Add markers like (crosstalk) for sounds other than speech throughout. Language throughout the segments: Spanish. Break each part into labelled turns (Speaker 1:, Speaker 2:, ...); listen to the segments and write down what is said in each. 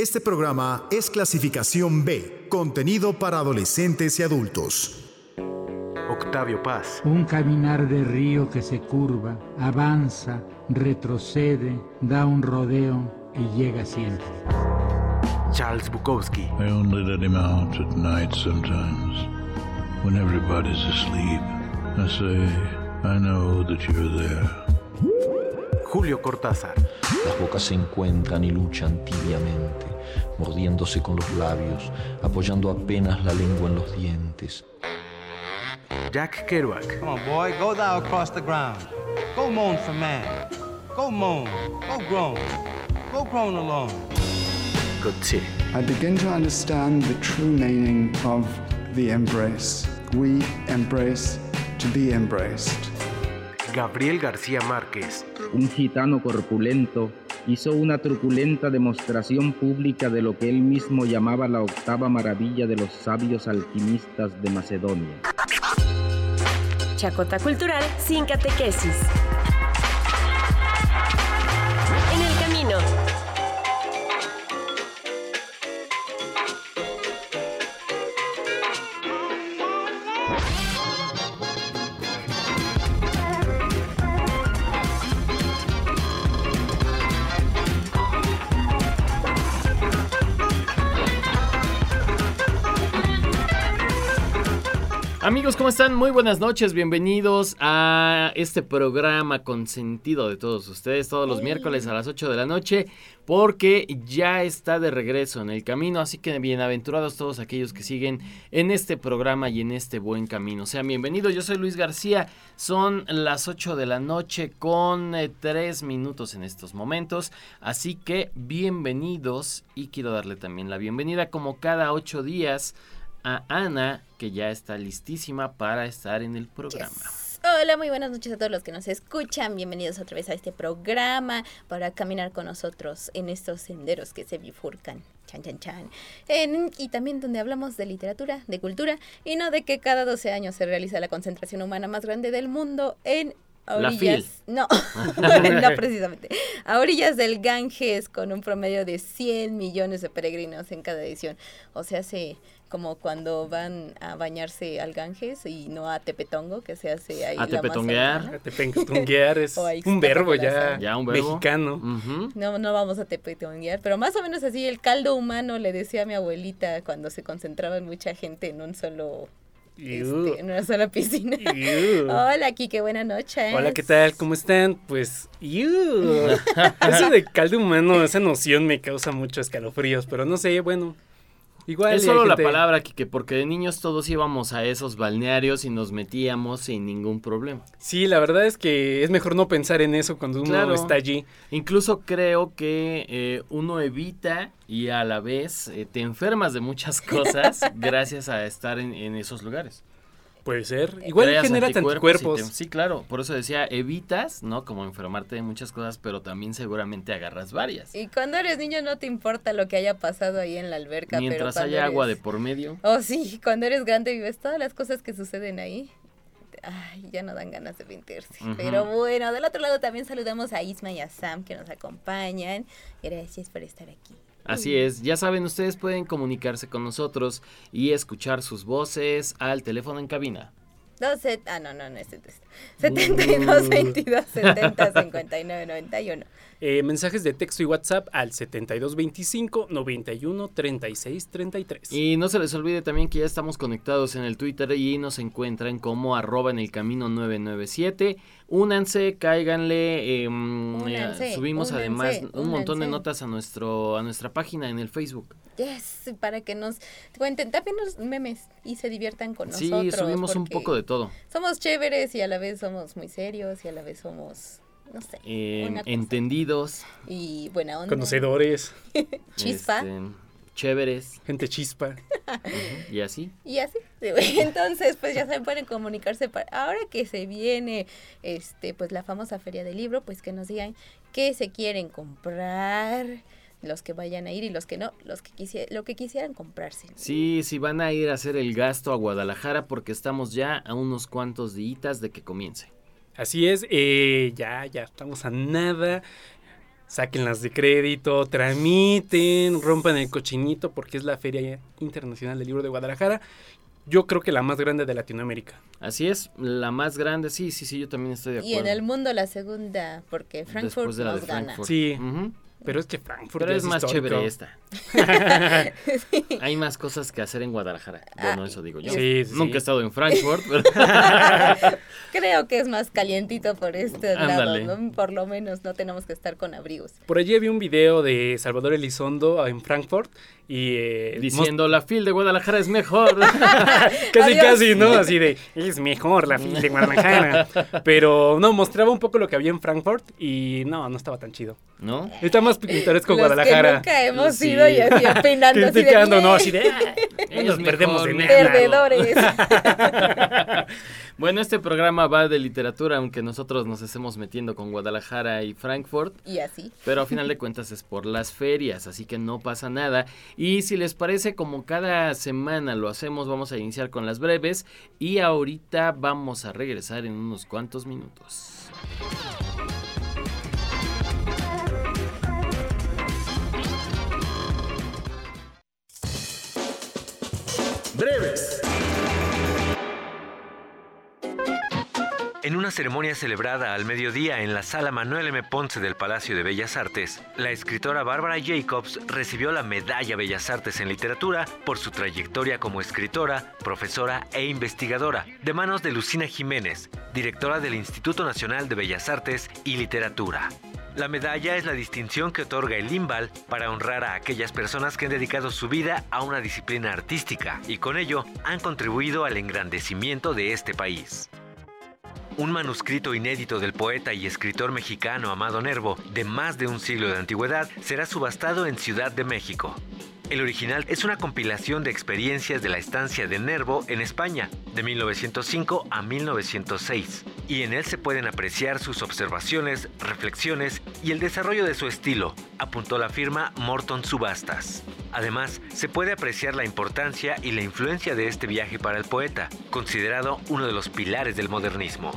Speaker 1: Este programa es clasificación B, contenido para adolescentes y adultos.
Speaker 2: Octavio Paz.
Speaker 3: Un caminar de río que se curva, avanza, retrocede, da un rodeo y llega siempre.
Speaker 2: Charles Bukowski.
Speaker 4: I only let him out at night sometimes, when everybody's asleep. I say, I know that you're there.
Speaker 2: Julio Cortázar.
Speaker 5: Las bocas se encuentran y luchan tibiamente, mordiéndose con los labios, apoyando apenas la lengua en los dientes.
Speaker 2: Jack Kerouac.
Speaker 6: Come on, boy, go thou across the ground. Go moan for man. Go moan. Go groan. Go groan alone.
Speaker 2: Coetzee.
Speaker 7: I begin to understand the true meaning of the embrace. We embrace to be embraced.
Speaker 2: Gabriel García Márquez.
Speaker 8: un gitano corpulento, hizo una truculenta demostración pública de lo que él mismo llamaba la octava maravilla de los sabios alquimistas de Macedonia.
Speaker 9: Chacota Cultural sin catequesis.
Speaker 10: Amigos, ¿cómo están? Muy buenas noches, bienvenidos a este programa consentido de todos ustedes todos los miércoles a las 8 de la noche, porque ya está de regreso en el camino, así que bienaventurados todos aquellos que siguen en este programa y en este buen camino. Sean bienvenidos, yo soy Luis García, son las 8 de la noche con 3 minutos en estos momentos, así que bienvenidos y quiero darle también la bienvenida como cada 8 días a Ana, que ya está listísima para estar en el programa.
Speaker 11: Hola, muy buenas noches a todos los que nos escuchan. Bienvenidos otra vez a este programa para caminar con nosotros en estos senderos que se bifurcan. Chan, chan, chan. En- y también donde hablamos de literatura, de cultura y no de que cada 12 años se realiza la concentración humana más grande del mundo en a
Speaker 10: La
Speaker 11: orillas. No, (laughs) (laughs) no precisamente. A orillas del Ganges con un promedio de 100 millones de peregrinos en cada edición. O sea, hace como cuando van a bañarse al Ganges y no a Tepetongo, que se hace ahí.
Speaker 10: A tepetonguear.
Speaker 11: cercana.
Speaker 12: Tepetonguear es (laughs) un verbo ya.
Speaker 10: Ya un verbo.
Speaker 12: mexicano.
Speaker 10: Ujú.
Speaker 11: No, no vamos a tepetonguear, pero más o menos así el caldo humano le decía a mi abuelita cuando se concentraba mucha gente en un solo, este, en una sola piscina. (laughs) Hola, Kike, buenas noches.
Speaker 12: Hola, ¿qué tal? ¿Cómo están? Pues, (laughs) eso de caldo humano, esa noción me causa muchos escalofríos, pero no sé, bueno. Igual
Speaker 10: Es solo la palabra, Kike, porque de niños todos íbamos a esos balnearios y nos metíamos sin ningún problema.
Speaker 12: Sí, la verdad es que es mejor no pensar en eso cuando uno
Speaker 10: Claro.
Speaker 12: está allí.
Speaker 10: Incluso creo que eh, uno evita y a la vez eh, te enfermas de muchas (laughs) cosas gracias a estar en, en esos lugares.
Speaker 12: Puede ser. Igual
Speaker 10: Creas
Speaker 12: genera
Speaker 10: y
Speaker 12: anticuerpos.
Speaker 10: te- sí, claro. Por eso decía, evitas, ¿no? Como enfermarte de muchas cosas, pero también seguramente agarras varias.
Speaker 11: Y cuando eres niño no te importa lo que haya pasado ahí en la alberca. pero
Speaker 10: Mientras
Speaker 11: cuando
Speaker 10: haya agua de
Speaker 11: eres-
Speaker 10: por medio.
Speaker 11: Oh, sí, cuando eres grande y ves todas las cosas que suceden ahí. Ay, ya no dan ganas de meterse.
Speaker 10: Ujú.
Speaker 11: Pero bueno, del otro lado también saludamos a Isma y a Sam que nos acompañan. Gracias por estar aquí.
Speaker 10: Así es, ya saben, ustedes pueden comunicarse con nosotros y escuchar sus voces al teléfono en cabina.
Speaker 11: 12, ah, no, no, no, es 72, 22, 70, 59, 91.
Speaker 12: Eh, mensajes de texto y WhatsApp al 7225 91 36 33.
Speaker 10: Y no se les olvide también que ya estamos conectados en el Twitter y nos encuentran como arroba en el camino 997. Únanse, cáiganle, eh,
Speaker 11: Únanse,
Speaker 10: subimos
Speaker 11: únanse,
Speaker 10: además un montón de notas a nuestro a nuestra página en el Facebook.
Speaker 11: Yes, para que nos cuenten también los memes y se diviertan con
Speaker 10: Sí,
Speaker 11: nosotros.
Speaker 10: subimos un poco de todo.
Speaker 11: Somos chéveres y a la vez somos muy serios y a la vez somos, no sé,
Speaker 10: Eh, entendidos,
Speaker 11: y buena onda.
Speaker 12: Conocedores, (laughs)
Speaker 11: Chispa.
Speaker 10: este, chéveres
Speaker 12: gente chispa.
Speaker 10: y así.
Speaker 11: Y así. (laughs) Entonces, pues ya se pueden comunicarse para ahora que se viene este pues la famosa feria del libro, pues que nos digan qué se quieren comprar, los que vayan a ir y los que no, los que quisi- lo que quisieran comprarse.
Speaker 10: Sí, sí van a ir a hacer el gasto a Guadalajara porque estamos ya a unos cuantos días de que comience.
Speaker 12: Así es, eh, ya, ya estamos a nada. sáquenlas de crédito, tramiten, rompan el cochinito porque es la Feria Internacional del Libro de Guadalajara. Yo creo que la más grande de Latinoamérica.
Speaker 10: Así es, la más grande, sí, sí, sí, yo también estoy de acuerdo.
Speaker 11: Y en el mundo la segunda, porque Frankfurt
Speaker 10: Después de la
Speaker 11: nos
Speaker 10: de
Speaker 11: gana.
Speaker 12: Sí. Pero es que Frankfurt
Speaker 10: Pero es más
Speaker 12: histórico.
Speaker 10: chévere esta. (laughs) Hay más cosas que hacer en Guadalajara. Bueno,
Speaker 11: Ah,
Speaker 10: eso digo yo.
Speaker 12: Sí, sí,
Speaker 10: Nunca he estado en Frankfurt, pero (laughs)
Speaker 11: Creo que es más calientito por este
Speaker 10: Ándale.
Speaker 11: lado, ¿no? Por lo menos no tenemos que estar con abrigos.
Speaker 12: Por allí vi un video de Salvador Elizondo en Frankfurt y eh,
Speaker 10: diciendo la fil de Guadalajara es mejor. (laughs)
Speaker 12: Casi,
Speaker 11: Adiós.
Speaker 12: casi, ¿no? Así de, es mejor la fila de Guadalajara. Pero no, mostraba un poco lo que había en Frankfurt y no, no estaba tan chido.
Speaker 10: ¿No?
Speaker 12: Está más pintoresco
Speaker 11: Los
Speaker 12: Guadalajara.
Speaker 11: que nunca hemos
Speaker 12: Sí.
Speaker 11: ido y así opinando así de,
Speaker 12: "Ah, nos (laughs) perdemos de.
Speaker 11: Perdedores. (laughs)
Speaker 10: Bueno, este programa va de literatura, aunque nosotros nos estemos metiendo con Guadalajara y Frankfurt.
Speaker 11: y así.
Speaker 10: Pero a final de cuentas es por las ferias, así que no pasa nada. Y si les parece, como cada semana lo hacemos, vamos a iniciar con las breves. Y ahorita vamos a regresar en unos cuantos minutos.
Speaker 1: Breves.
Speaker 13: En una ceremonia celebrada al mediodía en la sala Manuel M. Ponce del Palacio de Bellas Artes, la escritora Bárbara Jacobs recibió la Medalla Bellas Artes en Literatura por su trayectoria como escritora, profesora e investigadora, de manos de Lucina Jiménez, directora del Instituto Nacional de Bellas Artes y Literatura. La medalla es la distinción que otorga el IMBAL para honrar a aquellas personas que han dedicado su vida a una disciplina artística y con ello han contribuido al engrandecimiento de este país. Un manuscrito inédito del poeta y escritor mexicano Amado Nervo, de más de un siglo de antigüedad, será subastado en Ciudad de México. El original es una compilación de experiencias de la estancia de Nervo en España, de 1905 a 1906, y en él se pueden apreciar sus observaciones, reflexiones y el desarrollo de su estilo, apuntó la firma Morton Subastas. Además, se puede apreciar la importancia y la influencia de este viaje para el poeta, considerado uno de los pilares del modernismo.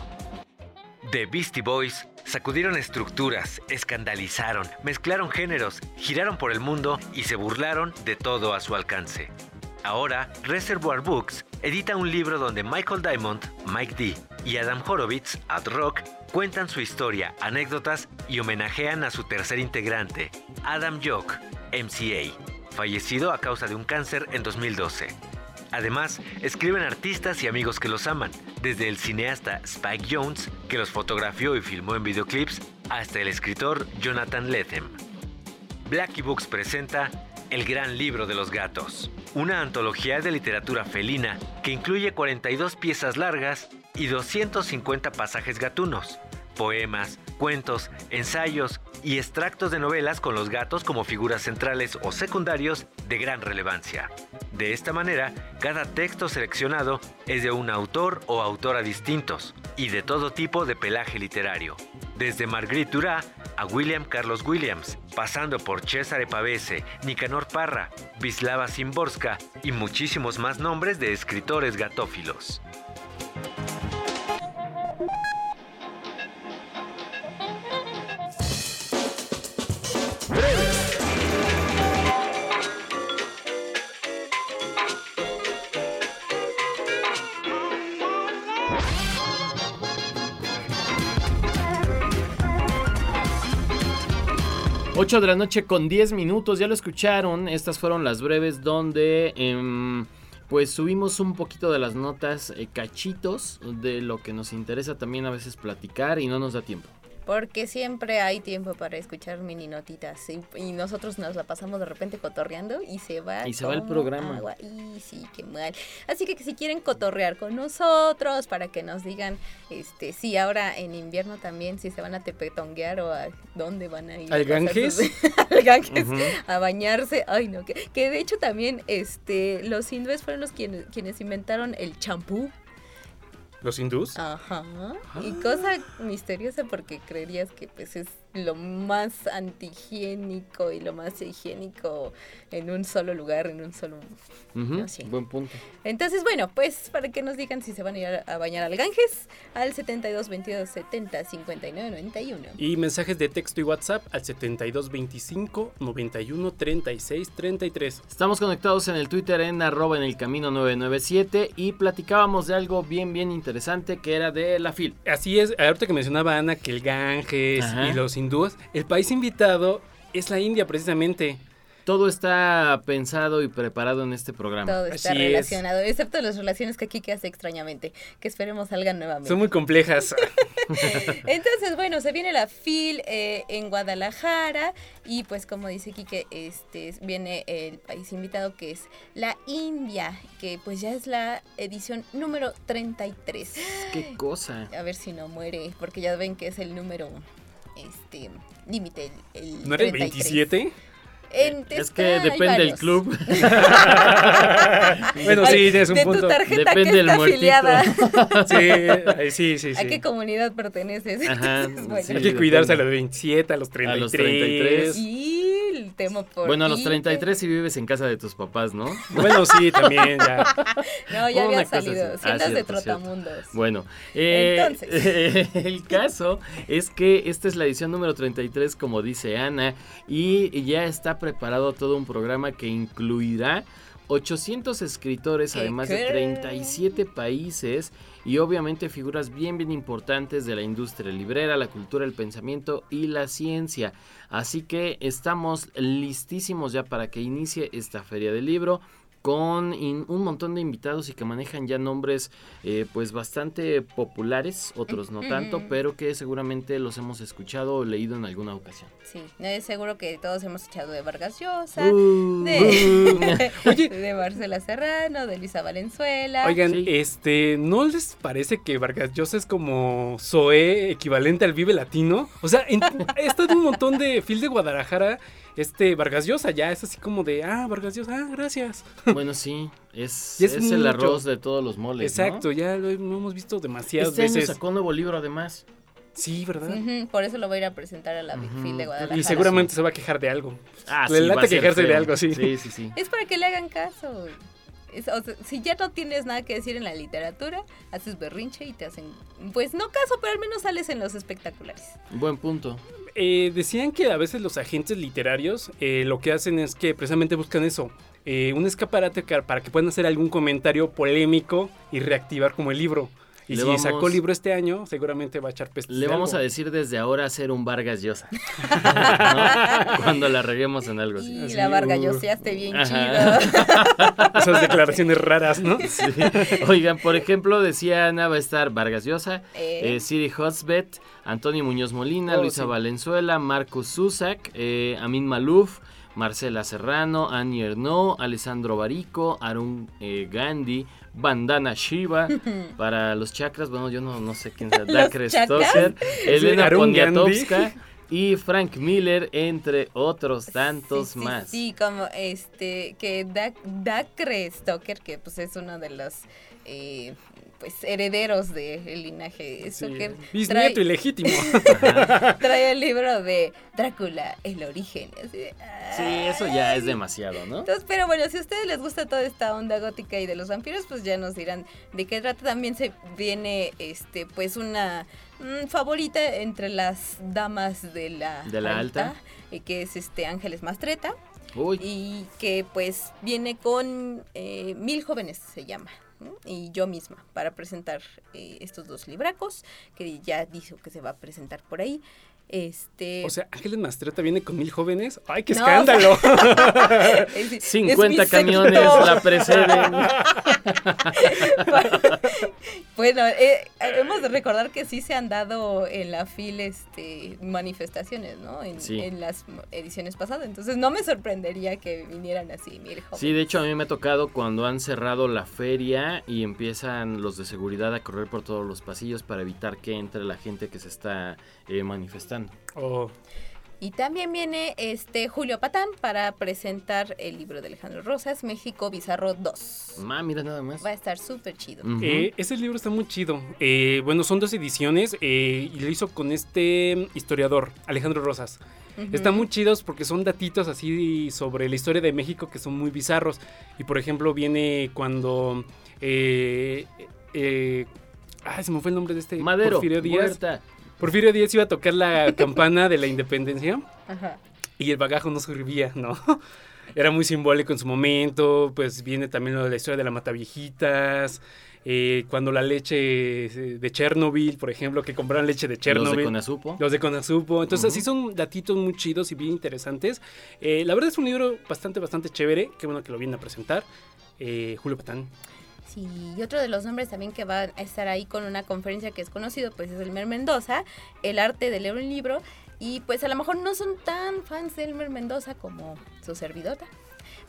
Speaker 13: The Beastie Boys sacudieron estructuras, escandalizaron, mezclaron géneros, giraron por el mundo y se burlaron de todo a su alcance. Ahora, Reservoir Books edita un libro donde Michael Diamond, Mike D y Adam Horowitz, Ad Rock, cuentan su historia, anécdotas y homenajean a su tercer integrante, Adam Jock, MCA, fallecido a causa de un cáncer en 2012. Además, escriben artistas y amigos que los aman, desde el cineasta Spike Jones, que los fotografió y filmó en videoclips, hasta el escritor Jonathan Lethem. Blackie Books presenta El Gran Libro de los Gatos, una antología de literatura felina que incluye 42 piezas largas y 250 pasajes gatunos, poemas, cuentos, ensayos y extractos de novelas con los gatos como figuras centrales o secundarios de gran relevancia. De esta manera, cada texto seleccionado es de un autor o autora distintos y de todo tipo de pelaje literario, desde Marguerite Duras a William Carlos Williams, pasando por Cesare Pavese, Nicanor Parra, Wisława Szymborska y muchísimos más nombres de escritores gatófilos.
Speaker 10: Ocho de la noche con 10 minutos, ya lo escucharon, estas fueron las breves donde em, pues subimos un poquito de las notas, eh, cachitos de lo que nos interesa también a veces platicar y no nos da tiempo.
Speaker 11: Porque siempre hay tiempo para escuchar mini notitas y, y nosotros nos la pasamos de repente cotorreando y se va.
Speaker 10: Y se va el programa.
Speaker 11: agua. Y sí, qué mal. Así que si quieren cotorrear con nosotros para que nos digan, este, sí, ahora en invierno también, si se van a tepetonguear o a dónde van a ir.
Speaker 12: ¿Al Ganges? (laughs)
Speaker 11: Al Ganges, a bañarse. Ay, no, que, que de hecho también este, los hindúes fueron los quienes, quienes inventaron el champú.
Speaker 12: ¿Los hindús?
Speaker 11: Ajá. Y cosa misteriosa porque creerías que pues es lo más antihigiénico y lo más higiénico en un solo lugar, en un solo... No sé.
Speaker 10: Buen punto.
Speaker 11: Entonces, bueno, pues para que nos digan si se van a ir a, a bañar al Ganges, al 72 22 70 59 91.
Speaker 12: Y mensajes de texto y WhatsApp al 72 25 91 36 33.
Speaker 10: Estamos conectados en el Twitter en arroba en el camino 997 y platicábamos de algo bien, bien interesante que era de la FIL.
Speaker 12: Así es, ahorita que mencionaba Ana que el Ganges
Speaker 10: Ajá.
Speaker 12: y los hindúes, el país invitado es la India precisamente.
Speaker 10: Todo está pensado y preparado en este programa.
Speaker 11: Todo está
Speaker 12: Así es.
Speaker 11: relacionado, excepto las relaciones que aquí hace extrañamente, que esperemos salgan nuevamente.
Speaker 12: Son muy complejas. (laughs)
Speaker 11: Entonces, bueno, se viene la FIL eh, en Guadalajara y pues como dice Quique, este, viene el país invitado que es la India, que pues ya es la edición número 33.
Speaker 10: Qué cosa.
Speaker 11: A ver si no muere, porque ya ven que es el número este límite el, el
Speaker 12: ¿No era el
Speaker 11: 33.
Speaker 12: 27?
Speaker 11: En-
Speaker 10: Es que depende del club. (laughs)
Speaker 12: Bueno, sí, tienes un
Speaker 11: de
Speaker 12: punto.
Speaker 11: tu tarjeta
Speaker 10: Depende
Speaker 11: que
Speaker 10: del
Speaker 11: está afiliada. (laughs)
Speaker 12: Sí, sí, sí,
Speaker 11: ¿A qué comunidad perteneces?
Speaker 10: Ajá,
Speaker 11: Entonces, (laughs) bueno.
Speaker 10: sí.
Speaker 12: Hay que cuidarse a los 27, a los 33.
Speaker 10: A los 33.
Speaker 11: Y el tema por
Speaker 10: Bueno, a los
Speaker 11: Quique.
Speaker 10: 33 si vives en casa de tus papás, ¿no? (laughs)
Speaker 12: Bueno, sí, también ya. (laughs)
Speaker 11: No, ya había salido.
Speaker 10: así.
Speaker 11: Si
Speaker 10: Ah,
Speaker 11: de trotamundos.
Speaker 10: Bueno, eh,
Speaker 11: Entonces. (laughs)
Speaker 10: el caso es que esta es la edición número 33, como dice Ana, y ya está preparado todo un programa que incluirá 800 escritores,
Speaker 11: ¿Qué
Speaker 10: además de
Speaker 11: crees?
Speaker 10: 37 países y obviamente figuras bien, bien importantes de la industria librera, la cultura, el pensamiento y la ciencia. Así que estamos listísimos ya para que inicie esta feria del libro con in- un montón de invitados y que manejan ya nombres eh, pues bastante populares, otros no tanto, pero que seguramente los hemos escuchado o leído en alguna ocasión.
Speaker 11: Sí, seguro que todos hemos echado de Vargas Llosa,
Speaker 10: Uh.
Speaker 11: de, (laughs)
Speaker 12: Oye.
Speaker 11: de Marcela Serrano, de Luisa Valenzuela.
Speaker 12: Oigan,
Speaker 10: Sí.
Speaker 12: este, ¿no les parece que Vargas Llosa es como Zoé equivalente al Vive Latino? O sea, en, (laughs) he estado en un montón de fil de Guadalajara, este Vargas Llosa ya es así como de, ah, Vargas Llosa, ah, gracias. (laughs)
Speaker 10: Bueno, sí, es, (laughs)
Speaker 12: es
Speaker 10: es el arroz de todos los moles. ¿no?
Speaker 12: Exacto, ya lo, he- lo hemos visto demasiadas
Speaker 10: Este año
Speaker 12: veces.
Speaker 10: sacó un nuevo libro además.
Speaker 12: Sí, ¿verdad?
Speaker 11: Por eso lo voy a ir a presentar a la Big Fil de Guadalajara.
Speaker 12: Y seguramente se va a quejar de algo.
Speaker 10: Ah,
Speaker 12: Le
Speaker 10: sí,
Speaker 12: late
Speaker 10: va a ser
Speaker 12: quejarse de algo, sí.
Speaker 10: Sí, sí, sí.
Speaker 11: Es para que le hagan caso. Es- o sea, si ya no tienes nada que decir en la literatura, haces berrinche y te hacen, pues no caso, pero al menos sales en los espectaculares.
Speaker 10: Buen punto.
Speaker 12: Eh, decían que a veces los agentes literarios eh, lo que hacen es que precisamente buscan eso, eh, un escaparate ca- para que puedan hacer algún comentario polémico y reactivar como el libro. Y
Speaker 10: Le
Speaker 12: si
Speaker 10: vamos-
Speaker 12: sacó libro este año, seguramente va a echar pestes.
Speaker 10: Le vamos
Speaker 12: algo.
Speaker 10: a decir desde ahora hacer un Vargas Llosa. (laughs) ¿No? Cuando la reguemos en algo así.
Speaker 11: Y
Speaker 12: Así,
Speaker 11: la Varga,
Speaker 12: uh.
Speaker 11: yo seaste bien
Speaker 10: Ajá.
Speaker 11: chido. (laughs)
Speaker 12: Esas declaraciones raras, ¿no?
Speaker 10: Sí. Oigan, por ejemplo, decía Ana, va a estar Vargas Llosa,
Speaker 11: Eh.
Speaker 10: eh, Siri Hotbet, Antonio Muñoz Molina,
Speaker 12: Oh,
Speaker 10: Luisa
Speaker 12: sí.
Speaker 10: Valenzuela, Marcus Zusak, eh, Amin Maluf, Marcela Serrano, Annie Ernaux, Alessandro Barico, Arun eh, Gandhi, Bandana Shiva, (laughs) para los chakras, bueno, yo no, no sé quién sea, (laughs)
Speaker 11: ¿Los
Speaker 10: Dakre? Stoker, Elena
Speaker 12: Gandhi.
Speaker 10: Poniatowska (laughs) y Frank Miller, entre otros tantos
Speaker 11: sí, sí,
Speaker 10: más.
Speaker 11: Sí, como este, que Dak- Dacre Stoker, que pues es uno de los eh, pues herederos del linaje
Speaker 12: Sí, Bisnieto
Speaker 11: trae,
Speaker 12: ilegítimo. (laughs) (laughs)
Speaker 11: trae el libro de Drácula, el origen. así de,
Speaker 10: Sí, eso ya es demasiado, ¿no?
Speaker 11: Entonces, pero bueno, si a ustedes les gusta toda esta onda gótica y de los vampiros, pues ya nos dirán de qué trata. También se viene, este, pues una mm, favorita entre las damas de la,
Speaker 10: De la alta.
Speaker 11: eh, que es este Ángeles Mastreta
Speaker 10: Uy,
Speaker 11: y que pues viene con eh, Mil Jóvenes se llama. Y yo misma para presentar eh, estos dos libracos que ya dijo que se va a presentar por ahí. Este
Speaker 12: O sea, Ángeles Mastreta viene con mil jóvenes. ¡Ay, qué
Speaker 11: No,
Speaker 12: escándalo! (laughs)
Speaker 11: es- es
Speaker 10: 50
Speaker 11: mi
Speaker 10: camiones
Speaker 11: sector.
Speaker 10: la preceden. (laughs)
Speaker 11: bueno, eh, hemos de recordar que sí se han dado en la FIL este, manifestaciones, ¿no? En,
Speaker 10: Sí.
Speaker 11: en las ediciones pasadas. Entonces no me sorprendería que vinieran así, mil jóvenes.
Speaker 10: Sí, de hecho a mí me ha tocado cuando han cerrado la feria y empiezan los de seguridad a correr por todos los pasillos para evitar que entre la gente que se está eh, manifestando.
Speaker 12: Oh,
Speaker 11: Y también viene este Julio Patán para presentar el libro de Alejandro Rosas, México Bizarro 2.
Speaker 10: Ma, mira nada más.
Speaker 11: Va a estar súper chido.
Speaker 12: Eh, ese libro está muy chido. Eh, bueno, son dos ediciones eh, y lo hizo con este historiador, Alejandro Rosas. Están muy chidos porque son datitos así sobre la historia de México que son muy bizarros. Y por ejemplo, viene cuando. Eh, eh, ay, se me fue el nombre de este.
Speaker 10: Madero,
Speaker 12: Porfirio Díaz.
Speaker 10: Huerta.
Speaker 12: Porfirio Díaz iba a tocar la (laughs) campana de la independencia
Speaker 11: Ajá.
Speaker 12: y el bagajo no servía, ¿no? (laughs) Era muy simbólico en su momento, pues viene también lo de la historia de la Mataviejitas, eh, cuando la leche eh, de Chernobyl, por ejemplo, que compraron leche de Chernobyl.
Speaker 10: Los de Conasupo.
Speaker 12: Los de Conasupo. Entonces,
Speaker 10: Ujú.
Speaker 12: así son datitos muy chidos y bien interesantes. Eh, la verdad es un libro bastante, bastante chévere. Qué bueno que lo vienen a presentar. Eh, Julio Patán.
Speaker 11: Y otro de los nombres también que va a estar ahí con una conferencia que es conocido, pues es Elmer Mendoza, el arte de leer un libro. Y pues a lo mejor no son tan fans de Elmer Mendoza como su servidota.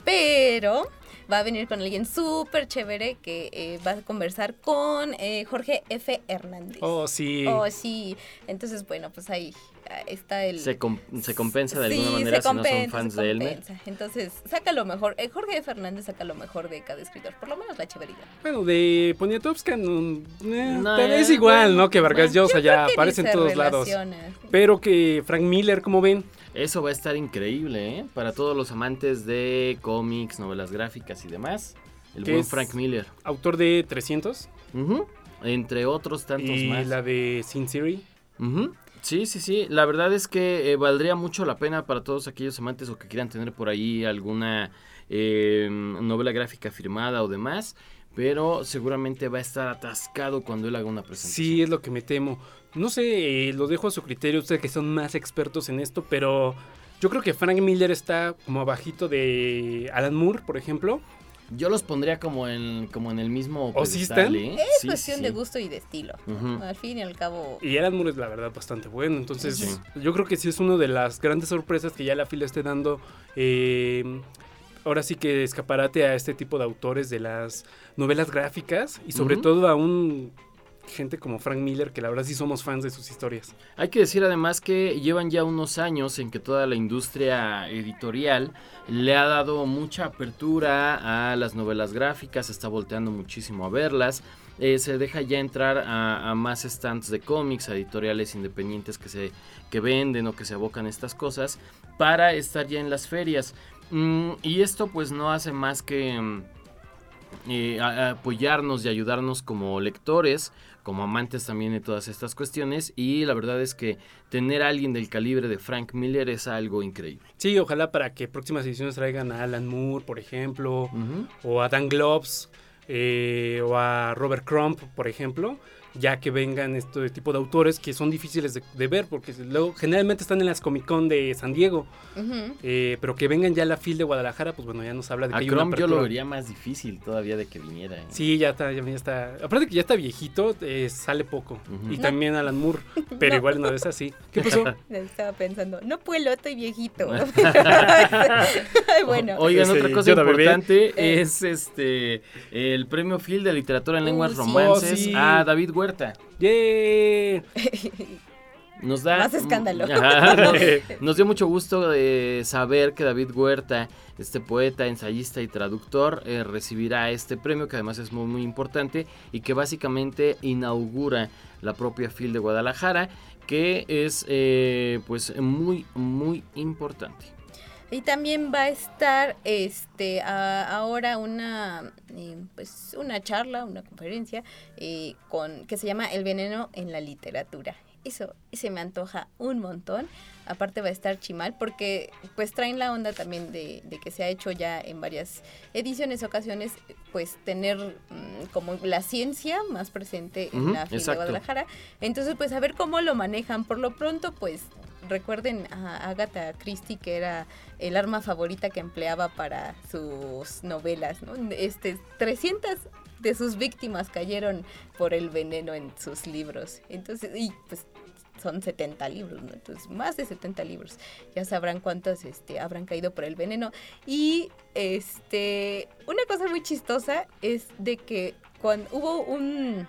Speaker 11: Pero va a venir con alguien súper chévere que eh, va a conversar con eh, Jorge F. Hernández.
Speaker 12: Oh, sí.
Speaker 11: Oh, sí. Entonces, bueno, pues ahí ah, está el...
Speaker 10: Se, com- se compensa de alguna manera
Speaker 11: se
Speaker 10: si no son fans de
Speaker 11: compensa. Entonces, saca lo mejor. eh, Jorge Fernández saca lo mejor de cada escritor, por lo menos la chéveridad.
Speaker 12: Bueno, de Poniatowska no, eh, es igual,
Speaker 10: bueno,
Speaker 12: ¿no? Que Vargas Llosa ya aparece en todos lados. Pero que Frank Miller, ¿cómo ven?
Speaker 10: Eso va a estar increíble, ¿eh? Para todos los amantes de cómics, novelas gráficas y demás. El buen Frank Miller.
Speaker 12: Autor de 300.
Speaker 10: Ujú, Entre otros tantos
Speaker 12: y
Speaker 10: más.
Speaker 12: la de Sin City.
Speaker 10: Ujú. Sí, sí, sí. La verdad es que eh, valdría mucho la pena para todos aquellos amantes o que quieran tener por ahí alguna eh, novela gráfica firmada o demás. Pero seguramente va a estar atascado cuando él haga una presentación.
Speaker 12: Sí, es lo que me temo. No sé, eh, lo dejo a su criterio, ustedes que son más expertos en esto, pero yo creo que Frank Miller está como abajito de Alan Moore, por ejemplo.
Speaker 10: Yo los pondría como en, como en el mismo
Speaker 12: ¿O sí están?
Speaker 10: ¿eh?
Speaker 11: Es
Speaker 10: Sí,
Speaker 11: cuestión
Speaker 10: sí.
Speaker 11: de gusto y de estilo. Al fin y al cabo.
Speaker 12: Y Alan Moore es la verdad bastante bueno. Entonces,
Speaker 10: Sí.
Speaker 12: yo creo que sí es una de las grandes sorpresas que ya la fila esté dando. eh, ahora sí que escaparate a este tipo de autores de las novelas gráficas y sobre todo a un gente como Frank Miller que la verdad sí somos fans de sus historias.
Speaker 10: Hay que decir además que llevan ya unos años en que toda la industria editorial le ha dado mucha apertura a las novelas gráficas, está volteando muchísimo a verlas. eh, se deja ya entrar a, a más stands de cómics, a editoriales independientes que se que venden o que se abocan a estas cosas para estar ya en las ferias. Mm, y esto pues no hace más que mm, eh, a- a apoyarnos y ayudarnos como lectores, como amantes también de todas estas cuestiones. Y la verdad es que tener a alguien del calibre de Frank Miller es algo increíble.
Speaker 12: Sí, ojalá para que próximas ediciones traigan a Alan Moore, por ejemplo, o a Dan Gloves, eh, o a Robert Crump, por ejemplo, ya que vengan este tipo de autores que son difíciles de, de ver, porque luego generalmente están en las Comic Con de San Diego, eh, pero que vengan ya a la FIL de Guadalajara, pues bueno, ya nos habla de que
Speaker 10: A
Speaker 12: hay una
Speaker 10: Crumb yo lo vería más difícil todavía de que viniera. ¿eh?
Speaker 12: Sí, ya está, ya está. Aparte que ya está viejito, eh, sale poco. Y
Speaker 11: No.
Speaker 12: también Alan Moore, (laughs) pero
Speaker 11: No.
Speaker 12: igual una vez así. ¿Qué pasó? (laughs)
Speaker 11: Estaba pensando, no puedo, estoy viejito. (laughs) bueno.
Speaker 10: Oigan,
Speaker 12: Ese
Speaker 10: otra cosa importante
Speaker 11: Eh.
Speaker 10: es este el premio Phil de literatura en lenguas
Speaker 11: Uh, sí.
Speaker 10: romances
Speaker 12: Oh, sí.
Speaker 10: a David Nos da
Speaker 11: Más escándalo.
Speaker 10: Ajá, (laughs) nos dio mucho gusto de saber que David Huerta, este poeta, ensayista y traductor, eh, recibirá este premio que además es muy muy importante y que básicamente inaugura la propia FIL de Guadalajara, que es eh, pues muy muy importante.
Speaker 11: Y también va a estar este a- ahora una eh, pues una charla, una conferencia eh, con que se llama El veneno en la literatura. Eso se me antoja un montón. Aparte va a estar Chimal porque pues traen la onda también de, de que se ha hecho ya en varias ediciones, ocasiones, pues tener mm, como la ciencia más presente en la FIL de. Guadalajara. Entonces pues a ver cómo lo manejan. Por lo pronto pues recuerden a Agatha Christie que era el arma favorita que empleaba para sus novelas, ¿no? Este 300 de sus víctimas cayeron por el veneno en sus libros. Entonces, y pues son 70 libros, ¿no? Entonces, más de 70 libros. Ya sabrán cuántos este, habrán caído por el veneno. Y este, una cosa muy chistosa es de que cuando hubo un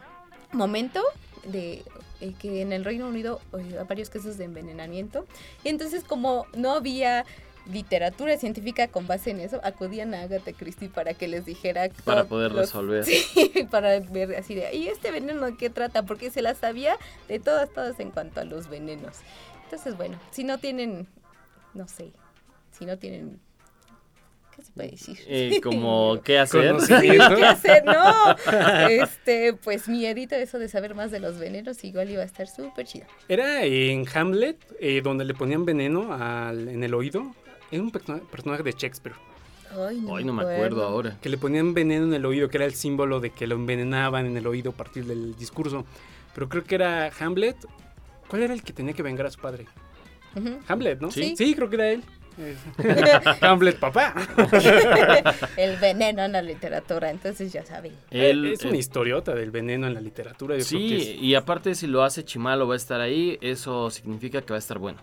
Speaker 11: momento de eh, que en el Reino Unido eh, varios casos de envenenamiento. Y entonces como no había literatura científica con base en eso, acudían a Agatha Christie para que les dijera...
Speaker 10: Para poder
Speaker 11: los-
Speaker 10: resolver. (laughs)
Speaker 11: Sí, para ver así de, ¿y este veneno de qué trata? Porque se la sabía de todas, todas en cuanto a los venenos. Entonces, bueno, si no tienen, no sé, si no tienen... ¿Qué se puede decir?
Speaker 10: Eh, como, ¿qué hacer?
Speaker 11: ¿Qué hacer? No. Este, pues miedito eso de saber más de los venenos, igual iba a estar súper chido.
Speaker 12: Era en Hamlet, eh, donde le ponían veneno al- en el oído. Era un persona- personaje de Shakespeare.
Speaker 11: Ay, no,
Speaker 10: Ay, no me acuerdo ahora.
Speaker 12: Que le ponían veneno en el oído, que era el símbolo de que lo envenenaban en el oído a partir del discurso. Pero creo que era Hamlet. ¿Cuál era el que tenía que vengar a su padre?
Speaker 11: Ujú.
Speaker 12: Hamlet, ¿no?
Speaker 11: Sí.
Speaker 12: Sí, creo que era él. Eh, (laughs) Hamlet, papá. (laughs)
Speaker 11: El veneno en la literatura, entonces ya saben.
Speaker 10: Él,
Speaker 12: es una
Speaker 10: eh,
Speaker 12: historiota del veneno en la literatura. Yo creo que
Speaker 10: Sí,
Speaker 12: es-
Speaker 10: y aparte si lo hace Chimalo va a estar ahí, eso significa que va a estar bueno.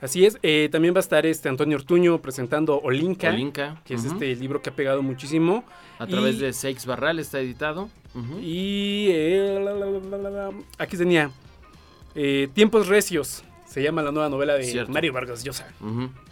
Speaker 12: Así es. eh, también va a estar este Antonio Ortuño presentando Olinka.
Speaker 10: Olinka,
Speaker 12: Que es este libro que ha pegado muchísimo.
Speaker 10: A través
Speaker 12: Y-
Speaker 10: de Seix Barral está editado.
Speaker 12: Y eh, la, la, la, la, la, aquí tenía eh, Tiempos Recios. Se llama la nueva novela de
Speaker 10: Cierto.
Speaker 12: Mario Vargas Llosa.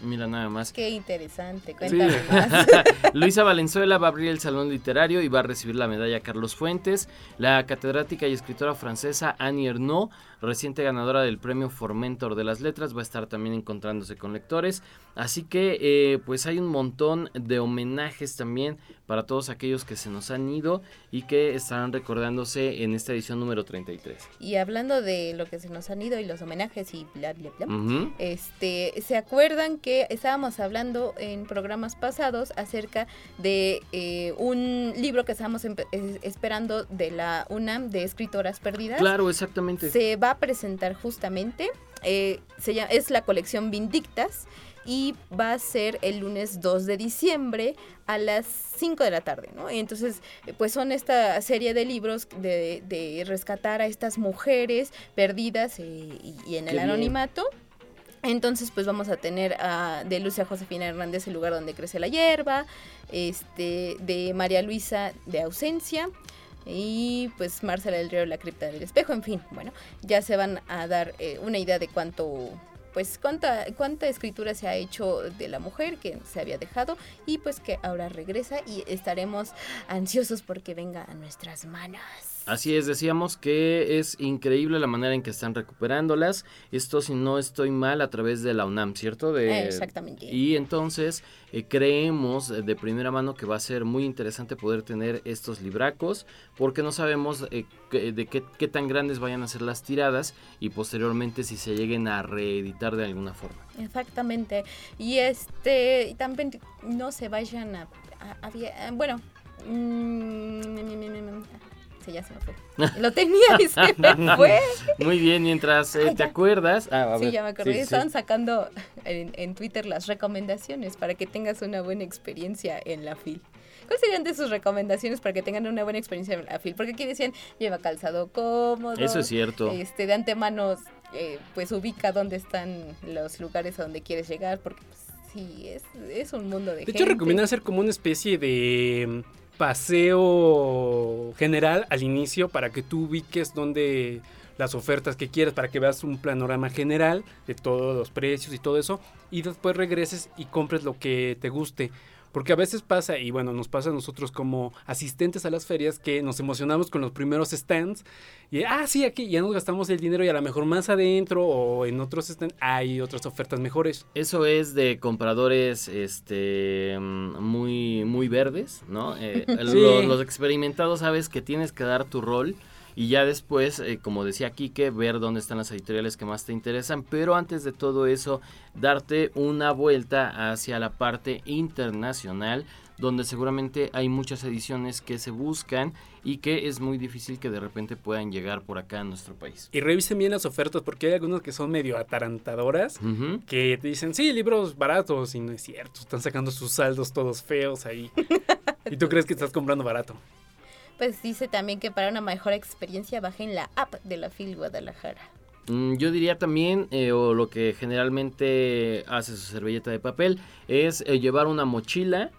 Speaker 10: Mira nada más.
Speaker 11: Qué interesante,
Speaker 12: Sí.
Speaker 11: cuéntame (laughs) más. (laughs)
Speaker 10: Luisa Valenzuela va a abrir el Salón Literario y va a recibir la medalla Carlos Fuentes. La catedrática y escritora francesa Annie Ernaux, reciente ganadora del premio Formentor de las Letras, va a estar también encontrándose con lectores. Así que eh, pues hay un montón de homenajes también para todos aquellos que se nos han ido y que estarán recordándose en esta edición número 33.
Speaker 11: Y hablando de lo que se nos han ido y los homenajes y bla, bla, bla.
Speaker 10: Ujú.
Speaker 11: Este, ¿se acuerdan que estábamos hablando en programas pasados acerca de eh, un libro que estábamos esperando de la UNAM de escritoras perdidas?
Speaker 10: Claro, exactamente.
Speaker 11: Se va a presentar justamente, eh, se llama, es la colección Vindictas y va a ser el lunes 2 de diciembre a las 5 de la tarde, ¿no? Y entonces, pues son esta serie de libros de, de rescatar a estas mujeres perdidas y, y en
Speaker 10: Qué
Speaker 11: el
Speaker 10: bien.
Speaker 11: anonimato. Entonces, pues vamos a tener a, de Lucia Josefina Hernández el lugar donde crece la hierba, este, de María Luisa de ausencia y pues Marcela del Río la cripta del espejo, en fin, bueno, ya se van a dar eh, una idea de cuánto pues cuánta cuánta escritura se ha hecho de la mujer que se había dejado y pues que ahora regresa y estaremos ansiosos porque venga a nuestras manos.
Speaker 10: Así es, decíamos que es increíble la manera en que están recuperándolas. Esto, si no estoy mal, a través de la UNAM, ¿cierto? De,
Speaker 11: Exactamente.
Speaker 10: Y entonces eh, creemos eh, de primera mano que va a ser muy interesante poder tener estos libracos, porque no sabemos eh, que- de qué, qué tan grandes vayan a ser las tiradas y posteriormente si se lleguen a reeditar de alguna forma.
Speaker 11: Exactamente. Y este, también no se vayan a, bueno, mm, ya se me fue. Lo tenía y se me (laughs) fue.
Speaker 10: Muy bien, mientras eh,
Speaker 11: Ay,
Speaker 10: te acuerdas. Ah, a
Speaker 11: sí,
Speaker 10: ver,
Speaker 11: ya me acordé.
Speaker 10: sí, sí.
Speaker 11: Estaban sacando en, en Twitter las recomendaciones para que tengas una buena experiencia en la FIL. ¿Cuáles serían de sus recomendaciones para que tengan una buena experiencia en la FIL? Porque aquí decían, lleva calzado cómodo.
Speaker 10: Eso es cierto.
Speaker 11: Este, de antemano, eh, pues ubica dónde están los lugares a donde quieres llegar, porque pues, sí, es, es un mundo de,
Speaker 12: De hecho,
Speaker 11: gente.
Speaker 12: recomiendo hacer como una especie de paseo general al inicio para que tú ubiques dónde las ofertas que quieras, para que veas un panorama general de todos los precios y todo eso, y después regreses y compres lo que te guste. Porque a veces pasa, y bueno, nos pasa a nosotros como asistentes a las ferias, que nos emocionamos con los primeros stands, y ah, sí, aquí ya nos gastamos el dinero y a lo mejor más adentro o en otros stands hay otras ofertas mejores.
Speaker 10: Eso es de compradores este muy muy verdes, ¿no? Eh, (laughs)
Speaker 12: Sí.
Speaker 10: lo- los experimentados sabes que tienes que dar tu rol y ya después, eh, como decía Quique, ver dónde están las editoriales que más te interesan, pero antes de todo eso, darte una vuelta hacia la parte internacional, donde seguramente hay muchas ediciones que se buscan y que es muy difícil que de repente puedan llegar por acá a nuestro país.
Speaker 12: Y revisen bien las ofertas porque hay algunas que son medio atarantadoras. Que te dicen, sí, libros baratos. Y no es cierto. Están sacando sus saldos todos feos ahí. (laughs) y tú crees que estás comprando barato.
Speaker 11: Pues dice también que para una mejor experiencia bajen la app de la FIL Guadalajara.
Speaker 10: Mm, Yo diría también, eh, o lo que generalmente hace su servilleta de papel, es eh, llevar una mochila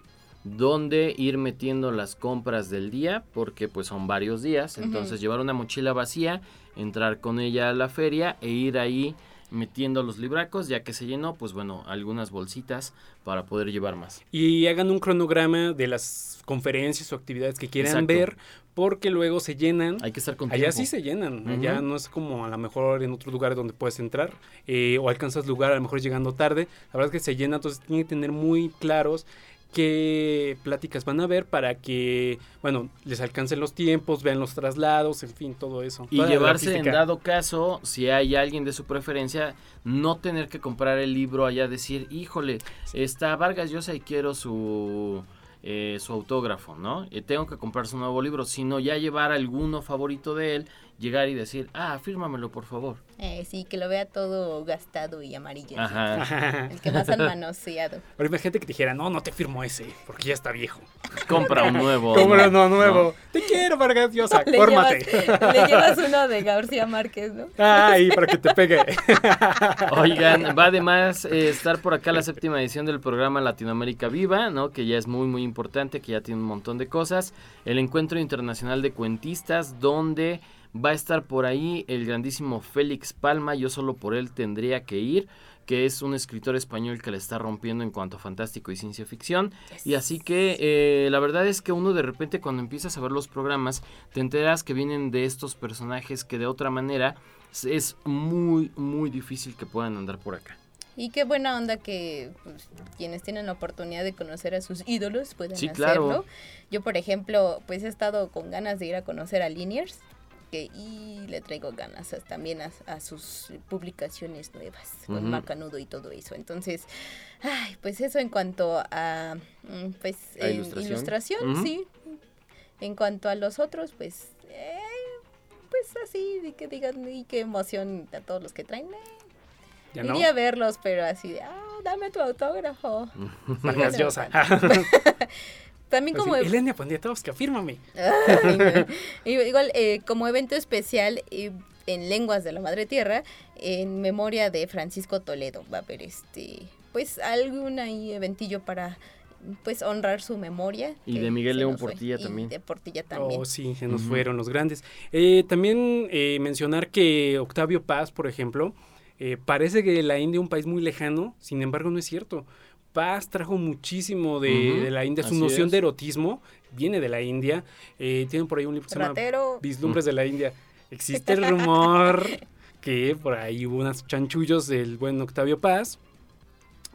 Speaker 10: dónde ir metiendo las compras del día, porque pues son varios días, entonces llevar una mochila vacía, entrar con ella a la feria e ir ahí metiendo los libracos, ya que se llenó, pues bueno, algunas bolsitas para poder llevar más.
Speaker 12: Y hagan un cronograma de las conferencias o actividades que quieran
Speaker 10: Exacto.
Speaker 12: ver, porque luego se llenan.
Speaker 10: Hay que estar con
Speaker 12: Allá
Speaker 10: tiempo.
Speaker 12: sí se llenan, allá no es como a lo mejor en otros lugares donde puedes entrar eh, o alcanzas lugar a lo mejor llegando tarde. La verdad es que se llena, entonces tienen que tener muy claros qué pláticas van a ver para que, bueno, les alcancen los tiempos, vean los traslados, en fin, todo eso.
Speaker 10: Y llevarse en dado caso, si hay alguien de su preferencia, no tener que comprar el libro allá, decir, híjole, está Vargas Llosa y quiero su, eh, su autógrafo, ¿no? Eh, tengo que comprar su nuevo libro, sino ya llevar alguno favorito de él, llegar y decir, ah, fírmamelo por favor.
Speaker 11: Eh, sí, que lo vea todo gastado y amarillo.
Speaker 10: Ajá. (laughs)
Speaker 11: El que más han manoseado.
Speaker 12: Ahora imagínate que te dijera, no, no te firmo ese, porque ya está viejo.
Speaker 10: Compra un nuevo.
Speaker 12: Compra
Speaker 10: ¿no?
Speaker 12: uno nuevo.
Speaker 10: ¿No?
Speaker 12: Te quiero, Vargas Llosa, (laughs)
Speaker 11: Le
Speaker 12: fórmate.
Speaker 11: llevas, (laughs) le llevas uno de García Márquez, ¿no?
Speaker 12: Ay, para que te pegue.
Speaker 10: Oigan, va además eh, estar por acá la séptima edición del programa Latinoamérica Viva, ¿no? Que ya es muy, muy importante, que ya tiene un montón de cosas. El Encuentro Internacional de Cuentistas, donde va a estar por ahí el grandísimo Félix Palma, yo solo por él tendría que ir que es un escritor español que le está rompiendo en cuanto a fantástico y ciencia ficción. Y así que eh, la verdad es que uno de repente cuando empiezas a ver los programas, te enteras que vienen de estos personajes que de otra manera es muy, muy difícil que puedan andar por acá.
Speaker 11: Y qué buena onda que pues, quienes tienen la oportunidad de conocer a sus ídolos puedan
Speaker 10: Sí,
Speaker 11: hacerlo.
Speaker 10: claro.
Speaker 11: Yo, por ejemplo, pues he estado con ganas de ir a conocer a Liniers. Que, y le traigo ganas a- también a, a sus publicaciones nuevas, con
Speaker 10: Ujú.
Speaker 11: Macanudo y todo eso. Entonces, ay, pues eso en cuanto a mm, pues
Speaker 10: ¿A
Speaker 11: en
Speaker 10: ilustración?
Speaker 11: ilustración,
Speaker 10: Ujú.
Speaker 11: sí. En cuanto a los otros, pues, eh, pues así, de que digan, y qué emoción a todos los que traen. eh,
Speaker 12: ¿Ya no?
Speaker 11: Iría a verlos, pero así de, ah, dame tu autógrafo. (laughs)
Speaker 12: Vargas Llosa. (laughs) (laughs)
Speaker 11: También como...
Speaker 12: Así, Elenia Poniatowska, fírmame.
Speaker 11: Ay, no. (laughs) I- Igual, eh, como evento especial eh, en Lenguas de la Madre Tierra, en memoria de Francisco Toledo, va a haber este, pues algún ahí eventillo para pues honrar su memoria.
Speaker 10: Y de Miguel León
Speaker 11: fue.
Speaker 10: Portilla
Speaker 11: Y
Speaker 10: también.
Speaker 11: de Portilla también.
Speaker 12: Oh, sí, se nos fueron los grandes. Eh, también eh, mencionar que Octavio Paz, por ejemplo, eh, parece que la India es un país muy lejano, sin embargo no es cierto. Paz trajo muchísimo de, la India, su
Speaker 10: así
Speaker 12: noción
Speaker 10: es.
Speaker 12: de erotismo viene de la India. Eh, tienen por ahí un libro que se llama. Vislumbres de la India. (laughs) Existe el rumor que por ahí hubo unos chanchullos del buen Octavio Paz.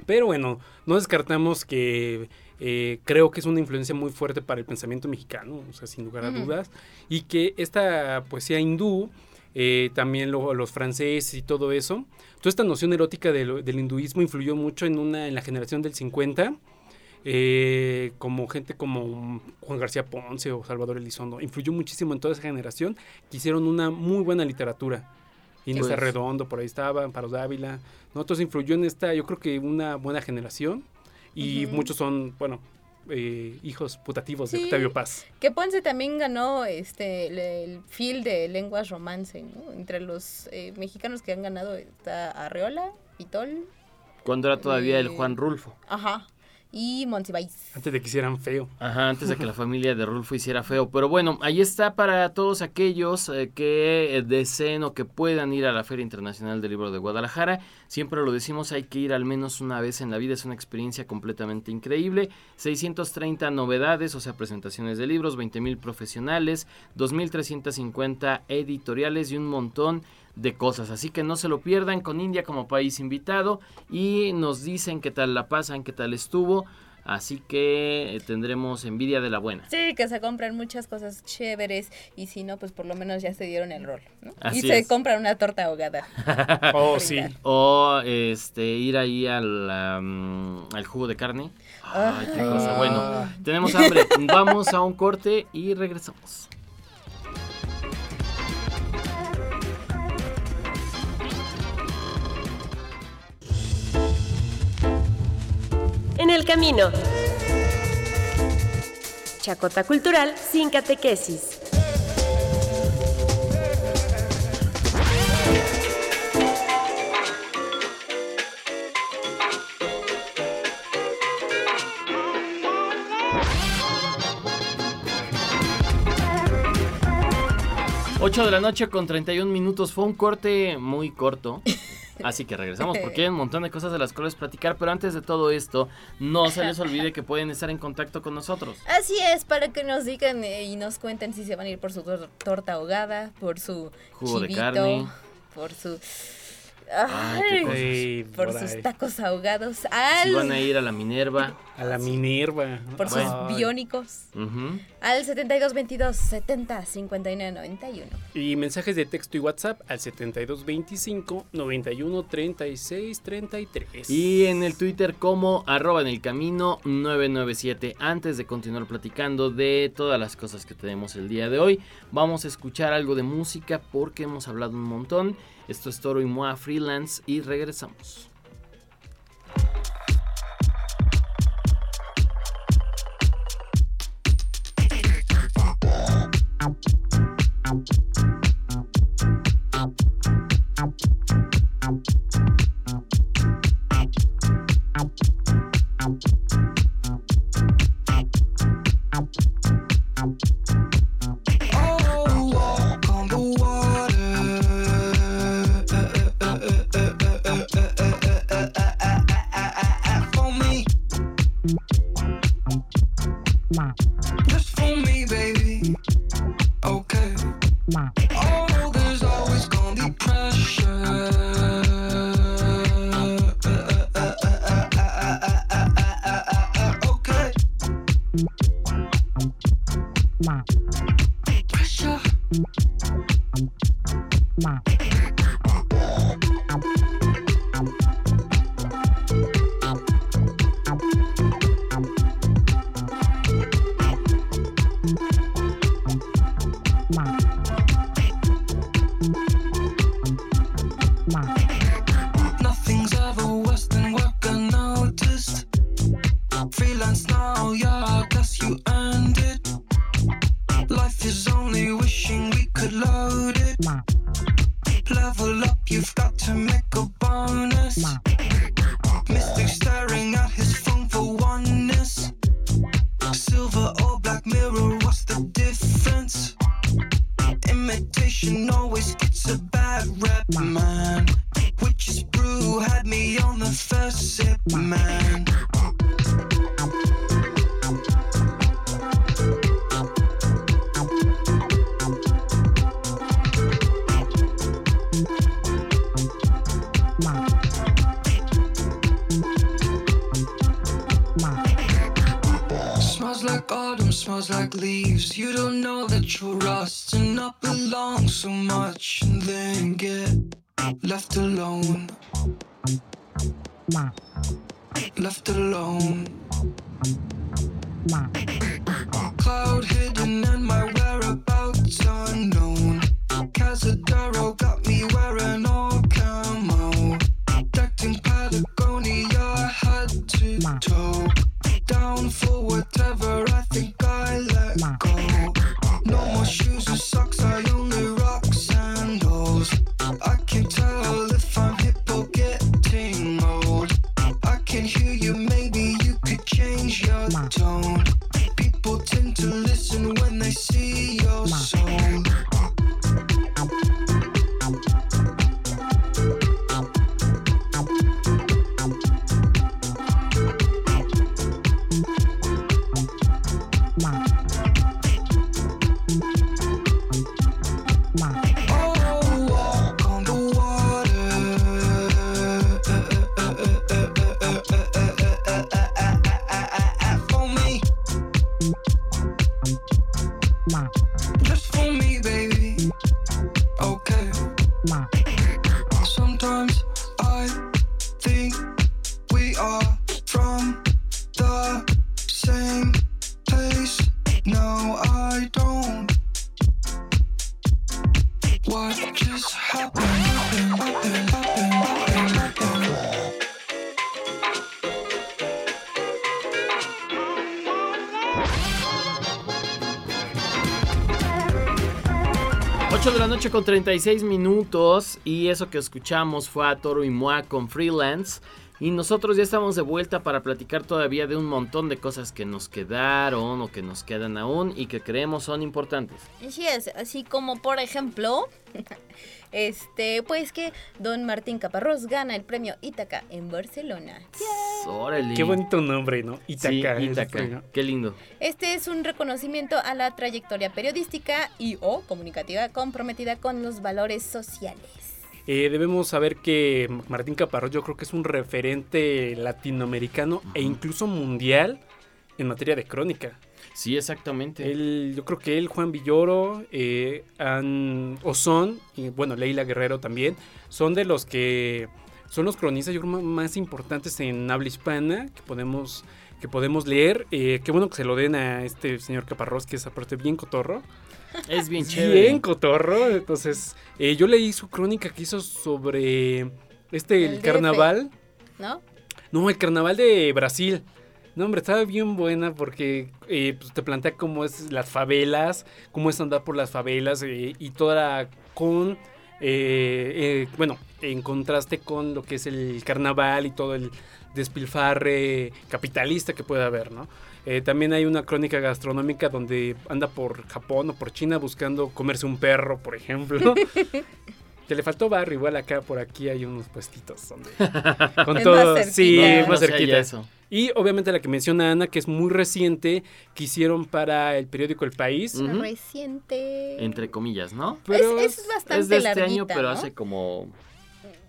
Speaker 12: Pero bueno, no descartamos que eh, creo que es una influencia muy fuerte para el pensamiento mexicano, o sea, sin lugar a dudas. Y que esta poesía hindú, eh, también lo- los franceses y todo eso, toda esta noción erótica del, del hinduismo influyó mucho en, una, en la generación del 50. eh, como gente como Juan García Ponce o Salvador Elizondo, influyó muchísimo en toda esa generación que hicieron una muy buena literatura. Inés
Speaker 10: Pues-
Speaker 12: Redondo, por ahí estaba, Amparo Dávila. Nosotros influyó en esta, yo creo que una buena generación. Y
Speaker 11: Ujú.
Speaker 12: muchos son, bueno, eh, hijos putativos de. Octavio Paz.
Speaker 11: Que Ponce también ganó este el, el fil de lenguas romance, ¿no? Entre los eh, mexicanos que han ganado está Arreola, Pitol,
Speaker 10: Cuando era todavía el
Speaker 11: Eh,
Speaker 10: Juan Rulfo.
Speaker 11: ajá, y Monsiváis.
Speaker 12: Antes de que hicieran feo.
Speaker 10: Ajá, antes de que la (laughs) familia de Rulfo hiciera feo. Pero bueno, ahí está para todos aquellos eh, que eh, deseen o que puedan ir a la Feria Internacional del Libro de Guadalajara. Siempre lo decimos, hay que ir al menos una vez en la vida. Es una experiencia completamente increíble. 630 novedades, o sea, presentaciones de libros, 20 mil profesionales, 2.350 editoriales y un montón de cosas. Así que no se lo pierdan con India como país invitado y nos dicen qué tal la pasan, qué tal estuvo. Así que eh, tendremos envidia de la buena.
Speaker 11: Sí, que se compran muchas cosas chéveres y si no, pues por lo menos ya se dieron el rol, ¿no?
Speaker 10: Así
Speaker 11: y se compran una torta ahogada. (laughs)
Speaker 12: Oh, (laughs) sí.
Speaker 10: O este ir ahí al, al jugo de carne. Ay, qué cosa. Bueno, tenemos hambre. Vamos a un corte y regresamos.
Speaker 9: El camino. Chacota Cultural sin catequesis.
Speaker 10: 8 de la noche con 31 minutos. Fue un corte muy corto. Así que regresamos porque hay (laughs) un montón de cosas de las cuales platicar. Pero antes de todo esto, no se les olvide que pueden estar en contacto con nosotros.
Speaker 11: Así es, para que nos digan eh, y nos cuenten si se van a ir por su tor- torta ahogada, por su
Speaker 10: Jugo de
Speaker 11: chivito,
Speaker 10: carne.
Speaker 11: por su...
Speaker 10: Ay, qué
Speaker 11: Ay,
Speaker 10: cosas.
Speaker 12: Ey,
Speaker 11: por
Speaker 12: por
Speaker 11: sus
Speaker 12: ahí.
Speaker 11: tacos ahogados. Al,
Speaker 10: Si van a ir a la Minerva.
Speaker 12: A la Minerva.
Speaker 11: por sus biónicos.
Speaker 10: Ujú.
Speaker 11: Al 7222 70 59 91.
Speaker 12: Y mensajes de texto y WhatsApp al 7225 91 36 33.
Speaker 10: Y en el Twitter como arroba en el camino 997. Antes de continuar platicando de todas las cosas que tenemos el día de hoy, vamos a escuchar algo de música porque hemos hablado un montón. Esto es Toro y Moa Freelance y regresamos.
Speaker 14: Oh,
Speaker 10: con 36 minutos y eso que escuchamos fue a Toro y Moa con Freelance. Y nosotros ya estamos de vuelta para platicar todavía de un montón de cosas que nos quedaron o que nos quedan aún y que creemos son importantes.
Speaker 11: Así es, así como por ejemplo, (laughs) este, pues que Don Martín Caparrós gana el premio Ítaca en Barcelona.
Speaker 10: Órale.
Speaker 12: Qué bonito nombre, ¿no?
Speaker 10: Sí, Ítaca.
Speaker 12: premio.
Speaker 10: Qué lindo.
Speaker 11: Este es un reconocimiento a la trayectoria periodística y o comunicativa comprometida con los valores sociales.
Speaker 12: Eh, debemos saber que Martín Caparrós yo creo que es un referente latinoamericano e incluso mundial en materia de crónica.
Speaker 10: Sí, exactamente.
Speaker 12: Él, yo creo que él, Juan Villoro, eh, Ann Ozón y bueno, Leila Guerrero también, son de los que son los cronistas yo creo más importantes en habla hispana que podemos que podemos leer. Eh, qué bueno que se lo den a este señor Caparrós, que es aparte bien cotorro.
Speaker 10: Es bien chévere.
Speaker 12: Bien cotorro. Entonces, eh, yo leí su crónica que hizo sobre este, el,
Speaker 11: El DF.
Speaker 12: carnaval.
Speaker 11: ¿No?
Speaker 12: No, el carnaval de Brasil. No, hombre, estaba bien buena porque eh, pues, te plantea cómo es las favelas, cómo es andar por las favelas eh, y toda con, eh, eh, bueno, en contraste con lo que es el carnaval y todo el despilfarre capitalista que puede haber, ¿no? Eh, también hay una crónica gastronómica donde anda por Japón o por China buscando comerse un perro, por ejemplo. (laughs) que le faltó barrio, igual acá por aquí hay unos puestitos donde (laughs) con
Speaker 11: Es
Speaker 12: todo,
Speaker 11: más
Speaker 12: sí,
Speaker 11: cerquita.
Speaker 12: más
Speaker 10: No
Speaker 12: cerquita.
Speaker 10: eso.
Speaker 12: Y obviamente la que menciona Ana, que es muy reciente, que hicieron para el periódico El País.
Speaker 11: Reciente.
Speaker 10: Entre comillas, ¿no?
Speaker 12: Pero
Speaker 11: es, es bastante
Speaker 10: es de este
Speaker 11: larguita,
Speaker 10: año, pero
Speaker 11: ¿no?
Speaker 10: hace como...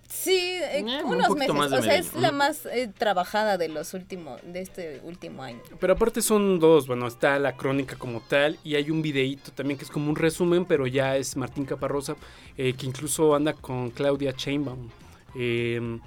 Speaker 11: Sí, eh,
Speaker 10: Eh, un
Speaker 11: unos
Speaker 10: poquito
Speaker 11: meses.
Speaker 10: más de
Speaker 11: o sea,
Speaker 10: medio
Speaker 11: es la más eh, trabajada de los últimos, de este último año.
Speaker 12: Pero aparte son dos, bueno, está la crónica como tal y hay un videíto también que es como un resumen, pero ya es Martín Caparrosa, eh, que incluso anda con Claudia Chainbaum, eh,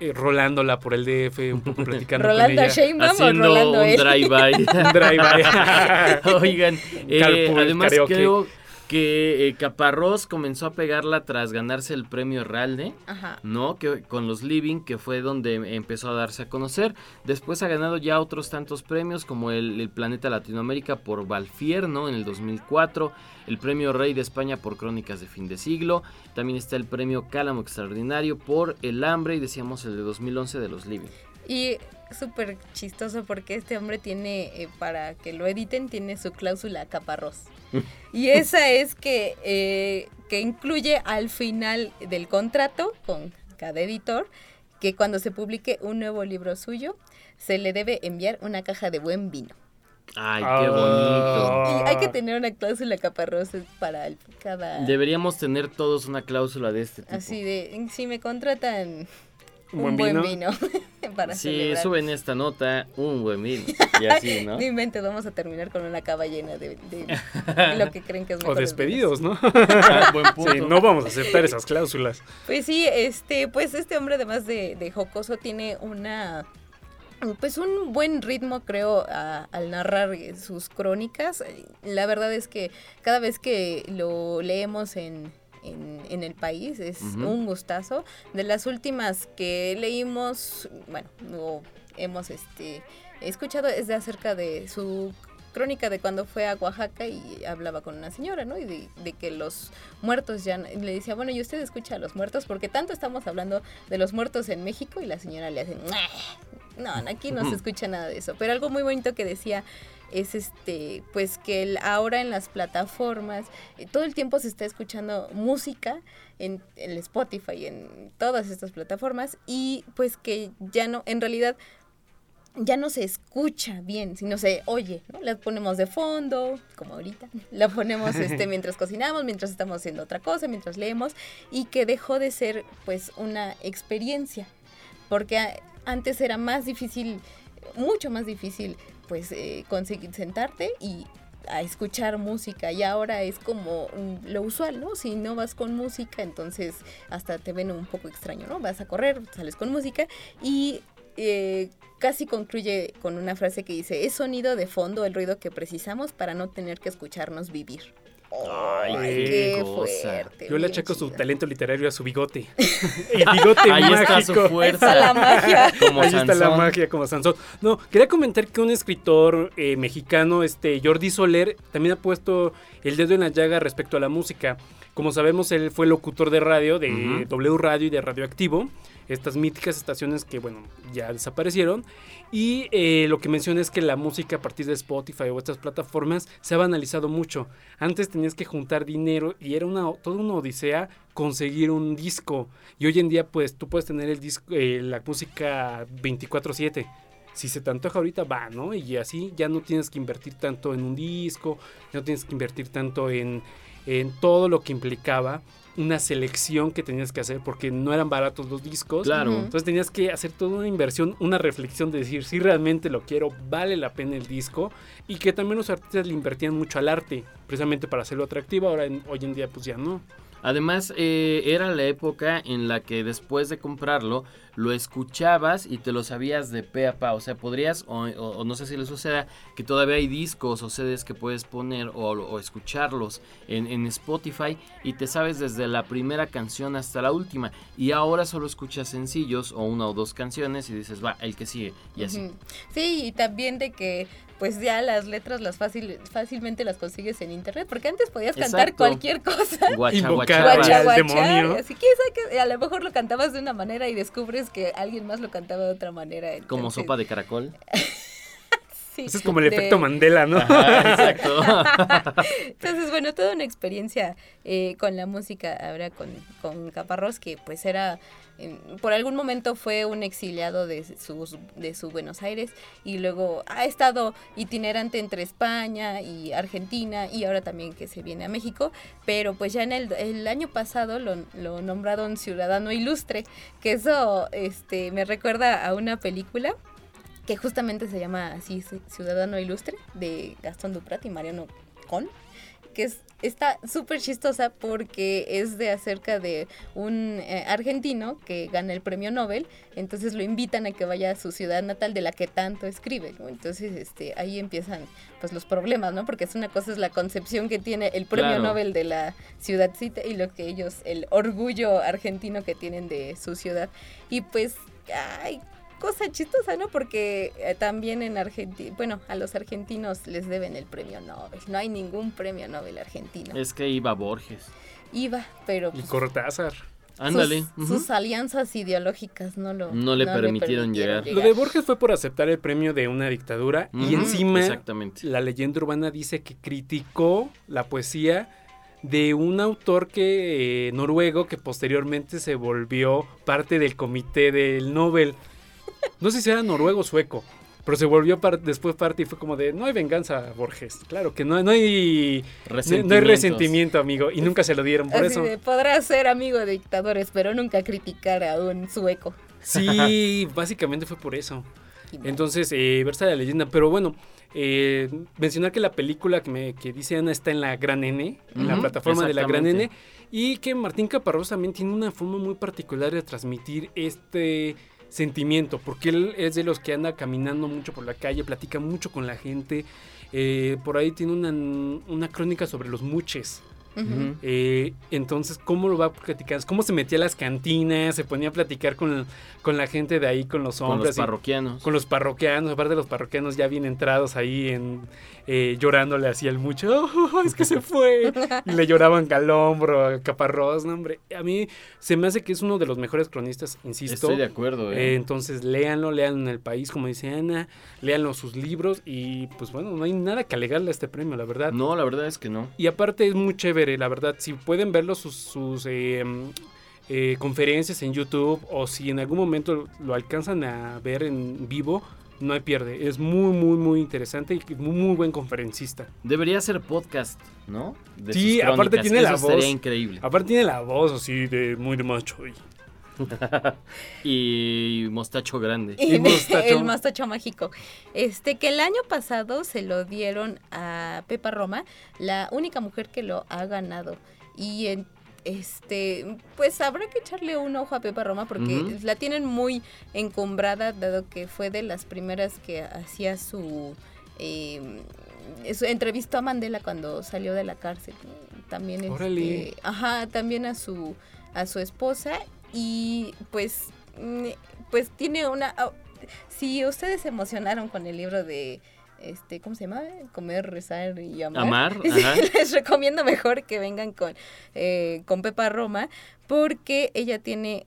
Speaker 12: eh, rolándola por el DF, un poco (laughs) platicando con
Speaker 11: ¿Rolando a
Speaker 12: ella.
Speaker 11: Sheinbaum o
Speaker 10: Haciendo
Speaker 11: rolando
Speaker 10: un drive-by. (laughs)
Speaker 12: Drive-by. (laughs)
Speaker 10: Oigan, eh, además
Speaker 12: karaoke.
Speaker 10: creo que eh, Caparrós comenzó a pegarla tras ganarse el premio Herralde,
Speaker 11: Ajá.
Speaker 10: ¿no? Que con los Living, que fue donde empezó a darse a conocer. Después ha ganado ya otros tantos premios, como el, el Planeta Latinoamérica por Valfier, ¿no? En el 2004, el Premio Rey de España por Crónicas de Fin de Siglo, también está el Premio Cálamo Extraordinario por El Hambre y decíamos el de 2011 de los Living.
Speaker 11: Y súper chistoso porque este hombre tiene, eh, para que lo editen, tiene su cláusula caparrós. (laughs) Y esa es que, eh, que incluye al final del contrato con cada editor que cuando se publique un nuevo libro suyo se le debe enviar una caja de buen vino.
Speaker 10: Ay,
Speaker 12: Ah.
Speaker 10: qué bonito.
Speaker 11: Y hay que tener una cláusula caparrós para el- cada...
Speaker 10: Deberíamos tener todos una cláusula de este tipo.
Speaker 11: Así de, si me contratan
Speaker 12: ¿Un
Speaker 11: un,
Speaker 12: buen
Speaker 11: buen
Speaker 12: vino?
Speaker 11: vino, (laughs) para
Speaker 10: Sí,
Speaker 11: celebrar.
Speaker 10: suben esta nota, un buen vino. Y así, (laughs) ¿no?
Speaker 11: No inventes, vamos a terminar con una cava llena de, de- de (laughs) lo que creen que es
Speaker 12: O
Speaker 11: mejor.
Speaker 12: despedidos, ¿no?
Speaker 10: Buen punto.
Speaker 12: Sí, no vamos a aceptar esas cláusulas.
Speaker 11: Pues sí, este, pues este hombre además de, de jocoso tiene una pues un buen ritmo creo a- al narrar sus crónicas. La verdad es que cada vez que lo leemos en, en, en el país es un gustazo. De las últimas que leímos, bueno, o hemos este escuchado es de acerca de su crónica de cuando fue a Oaxaca y hablaba con una señora, ¿no? Y de, de que los muertos ya... le decía, bueno, ¿y usted escucha a los muertos? Porque tanto estamos hablando de los muertos en México y la señora le hace... No, aquí no se escucha nada de eso. Pero algo muy bonito que decía es este, pues que el- ahora en las plataformas eh, todo el tiempo se está escuchando música en, en Spotify, en todas estas plataformas y pues que ya no, en realidad ya no se escucha bien, sino se oye, ¿no? La ponemos de fondo, como ahorita, la ponemos este, (laughs) mientras cocinamos, mientras estamos haciendo otra cosa, mientras leemos, y que dejó de ser pues una experiencia, porque antes era más difícil, mucho más difícil, pues eh, conseguir sentarte y a escuchar música y ahora es como lo usual, ¿no? Si no vas con música, entonces hasta te ven un poco extraño, ¿no? Vas a correr, sales con música y eh, casi concluye con una frase que dice, es sonido de fondo el ruido que precisamos para no tener que escucharnos vivir.
Speaker 10: Ay,
Speaker 11: Ay,
Speaker 10: qué
Speaker 11: qué
Speaker 10: cosa.
Speaker 11: fuerte.
Speaker 12: Yo le achaco su
Speaker 11: chido.
Speaker 12: talento literario a su bigote. (laughs) El bigote
Speaker 10: Ahí
Speaker 12: mágico.
Speaker 10: está su fuerza.
Speaker 11: Está la magia. (laughs)
Speaker 10: Como
Speaker 12: Ahí está la
Speaker 10: Sansón.
Speaker 12: magia como Sansón. No, quería comentar que un escritor eh, mexicano, este Jordi Soler, también ha puesto el dedo en la llaga respecto a la música. Como sabemos, él fue locutor de radio, de
Speaker 10: Ujú.
Speaker 12: W Radio y de Radioactivo. Estas míticas estaciones que, bueno, ya desaparecieron. Y eh, lo que menciona es que la música a partir de Spotify o estas plataformas se ha banalizado mucho. Antes tenías que juntar dinero y era una, toda una odisea conseguir un disco. Y hoy en día, pues, tú puedes tener el disco, eh, la música 24/7 si se te antoja ahorita, va, ¿no? Y así ya no tienes que invertir tanto en un disco, no tienes que invertir tanto en, en todo lo que implicaba una selección que tenías que hacer porque no eran baratos los discos.
Speaker 10: Claro.
Speaker 12: Entonces tenías que hacer toda una inversión, una reflexión de decir si realmente lo quiero, vale la pena el disco y que también los artistas le invertían mucho al arte precisamente para hacerlo atractivo. Ahora en- hoy en día pues ya no.
Speaker 10: Además, eh, era la época en la que después de comprarlo, lo escuchabas y te lo sabías de pe a pa. O sea, podrías, o, no sé si le suceda, que todavía hay discos o CDs que puedes poner o, escucharlos en, en Spotify y te sabes desde la primera canción hasta la última. Y ahora solo escuchas sencillos o una o dos canciones y dices, va, el que sigue. Y así.
Speaker 11: Sí, y también de que pues ya las letras las fácil, fácilmente las consigues en internet, porque antes podías cantar
Speaker 10: Exacto.
Speaker 11: cualquier cosa.
Speaker 10: Guacha,
Speaker 12: Invocar
Speaker 10: guacha,
Speaker 11: Guacha. Así que a lo mejor lo cantabas de una manera y descubres que alguien más lo cantaba de otra manera.
Speaker 10: Como
Speaker 11: entonces,
Speaker 10: sopa de caracol. (laughs)
Speaker 11: sí,
Speaker 12: Ese es como el
Speaker 11: de-
Speaker 12: efecto Mandela, ¿no?
Speaker 10: Ajá, exacto. (laughs)
Speaker 11: Entonces, bueno, toda una experiencia eh, con la música ahora con, con Caparrós, que pues era, eh, por algún momento fue un exiliado de, sus, de su Buenos Aires y luego ha estado itinerante entre España y Argentina y ahora también que se viene a México, pero pues ya en el, el año pasado lo, lo nombraron ciudadano ilustre, que eso este, me recuerda a una película que justamente se llama así Ci- Ciudadano Ilustre de Gastón Duprat y Mariano Con que es, está súper chistosa porque es de acerca de un eh, argentino que gana el premio Nobel, entonces lo invitan a que vaya a su ciudad natal de la que tanto escribe, ¿no? Entonces este, ahí empiezan pues los problemas, ¿no? Porque es una cosa es la concepción que tiene el premio
Speaker 10: Claro.
Speaker 11: Nobel de la ciudadcita y lo que ellos, el orgullo argentino que tienen de su ciudad. Y pues, ay, cosa chistosa, ¿no? Porque eh, también en Argentina, bueno, a los argentinos les deben el premio Nobel. No hay ningún premio Nobel argentino.
Speaker 10: Es que iba Borges.
Speaker 11: Iba, pero
Speaker 12: Y
Speaker 11: pues,
Speaker 12: Cortázar.
Speaker 10: Ándale.
Speaker 11: sus, alianzas ideológicas no lo
Speaker 10: No le permitieron llegar.
Speaker 12: Lo de Borges fue por aceptar el premio de una dictadura y encima
Speaker 10: Exactamente.
Speaker 12: la leyenda urbana dice que criticó la poesía de un autor que eh, noruego que posteriormente se volvió parte del comité del Nobel. No sé si era noruego o sueco, pero se volvió par- después parte y fue como de no hay venganza, Borges. Claro que no, no hay no, hay resentimiento, amigo, y nunca se lo dieron por
Speaker 11: Así
Speaker 12: eso.
Speaker 11: de, podrá ser amigo de dictadores, pero nunca criticar a un sueco.
Speaker 12: Sí, (laughs) básicamente fue por eso. Entonces, eh, versa la leyenda. Pero bueno, eh, mencionar que la película que, me, que dice Ana está en la Gran N, en la plataforma de la Gran N, y que Martín Caparrós también tiene una forma muy particular de transmitir este sentimiento, porque él es de los que anda caminando mucho por la calle, platica mucho con la gente. eh, por ahí tiene una, una crónica sobre los muches. Eh, entonces, ¿cómo lo va a platicar? ¿Cómo se metía a las cantinas? Se ponía a platicar con, con la gente de ahí, con los
Speaker 10: Con
Speaker 12: hombres.
Speaker 10: los
Speaker 12: y-
Speaker 10: parroquianos.
Speaker 12: con los parroquianos, aparte de los parroquianos ya bien entrados ahí en eh, llorándole así al mucho, "Oh, es que se fue. y le lloraban al hombro, a Caparrós, no, hombre. A mí se me hace que es uno de los mejores cronistas, insisto.
Speaker 10: Estoy de acuerdo,
Speaker 12: Eh,
Speaker 10: eh.
Speaker 12: entonces léanlo, léanlo en el país, como dice Ana, léanlo sus libros y pues bueno, no hay nada que alegarle a este premio, la verdad.
Speaker 10: No, la verdad es que no.
Speaker 12: Y aparte es muy chévere, la verdad. Si pueden verlo sus, sus eh, eh, conferencias en YouTube o si en algún momento lo alcanzan a ver en vivo, no hay pierde. Es muy, muy, muy interesante y muy, muy buen conferencista.
Speaker 10: Debería ser podcast, ¿no? De
Speaker 12: sí, aparte tiene la voz.
Speaker 10: Sería increíble.
Speaker 12: Aparte tiene la voz así de muy de macho. y- (laughs)
Speaker 10: y mostacho grande.
Speaker 11: Y el mostacho mágico. Este, que el año pasado se lo dieron a Pepa Roma, la única mujer que lo ha ganado. Y en- este, pues habrá que echarle un ojo a Pepa Roma porque la tienen muy encumbrada, dado que fue de las primeras que hacía su. eh, su- entrevistó a Mandela cuando salió de la cárcel. También este, ajá, también a su a su esposa y pues mm, pues tiene una ah, si ustedes se emocionaron con el libro de este cómo se llama comer rezar y amar,
Speaker 10: Amar, (laughs) ajá.
Speaker 11: les recomiendo mejor que vengan con eh, con Pepa Roma porque ella tiene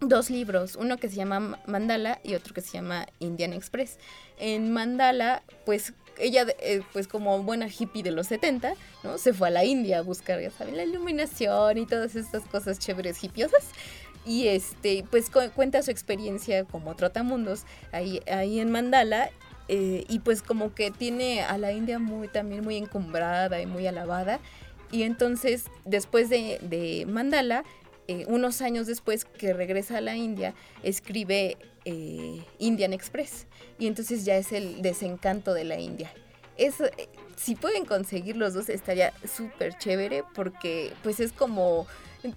Speaker 11: dos libros, uno que se llama Mandala y otro que se llama Indian Express. En Mandala, pues ella, eh, pues como buena hippie de los 70, ¿no? Se fue a la India a buscar, ya saben, la iluminación y todas estas cosas chéveres hippiosas. Y este, pues cu- cuenta su experiencia como trotamundos ahí, ahí en Mandala. eh, y pues como que tiene a la India muy también muy encumbrada y muy alabada. Y entonces, después de, de Mandala, eh, unos años después que regresa a la India, escribe eh, Indian Express. Y entonces ya es el desencanto de la India. Si pueden conseguir los dos, estaría súper chévere porque pues es como...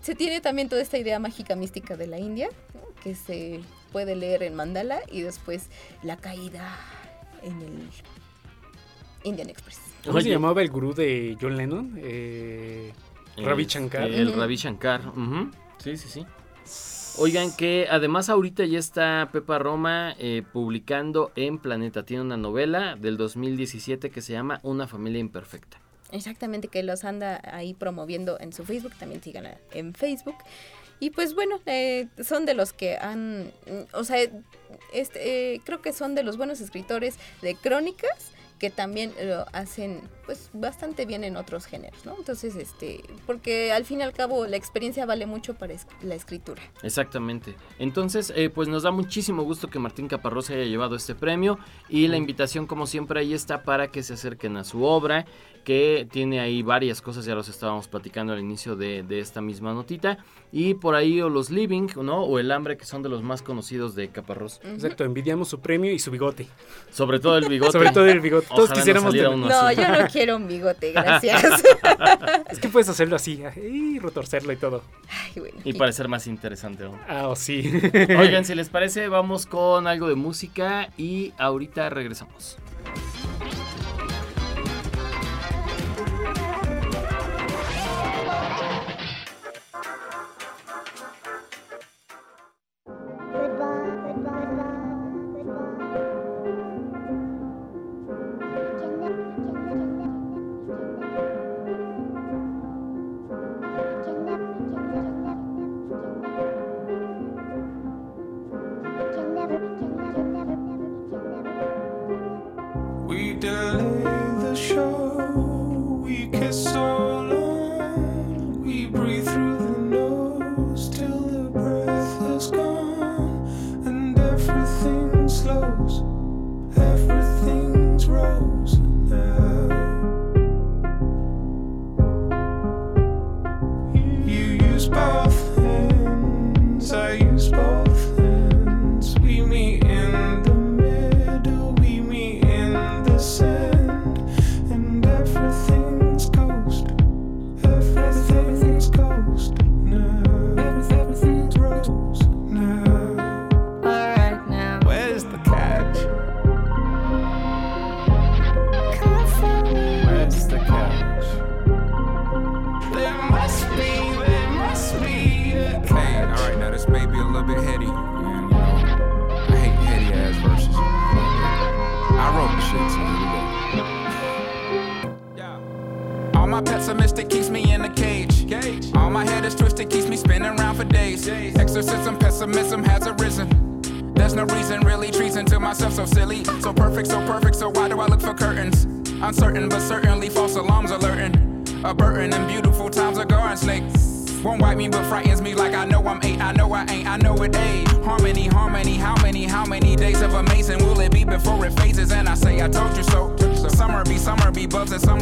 Speaker 11: Se tiene también toda esta idea mágica mística de la India, ¿no? que se puede leer en Mandala y después la caída en el Indian Express.
Speaker 12: ¿Cómo se llamaba el gurú de John Lennon? Eh, Ravi Shankar.
Speaker 10: Este, El Ravi Shankar. Sí, sí, sí. Oigan que además ahorita ya está Pepa Roma eh, publicando en Planeta. Tiene una novela del 2017 que se llama Una familia imperfecta.
Speaker 11: Exactamente, que los anda ahí promoviendo en su Facebook, también síganla en Facebook. Y pues bueno, eh, son de los que han, o sea, este, eh, creo que son de los buenos escritores de crónicas que también lo hacen pues bastante bien en otros géneros, ¿no? Entonces, este, porque al fin y al cabo la experiencia vale mucho para es- la escritura.
Speaker 10: Exactamente. Entonces, eh, pues nos da muchísimo gusto que Martín Caparrós se haya llevado este premio y la invitación, como siempre, ahí está para que se acerquen a su obra, que tiene ahí varias cosas, ya los estábamos platicando al inicio de, de esta misma notita. Y por ahí o los Living, ¿no? O el Hambre, que son de los más conocidos de Caparrós.
Speaker 12: Exacto, envidiamos su premio y su bigote.
Speaker 10: Sobre todo el bigote. (laughs)
Speaker 12: Sobre todo el bigote. Todos
Speaker 10: Ojalá
Speaker 12: quisiéramos tener-
Speaker 10: uno
Speaker 11: No,
Speaker 10: así.
Speaker 11: yo no (laughs) quiero un bigote, gracias.
Speaker 12: Es que puedes hacerlo así y retorcerlo y todo.
Speaker 11: Ay, bueno.
Speaker 10: Y para ser más interesante aún.
Speaker 12: Ah, oh, sí.
Speaker 10: Oigan, si les parece, vamos con algo de música y ahorita regresamos.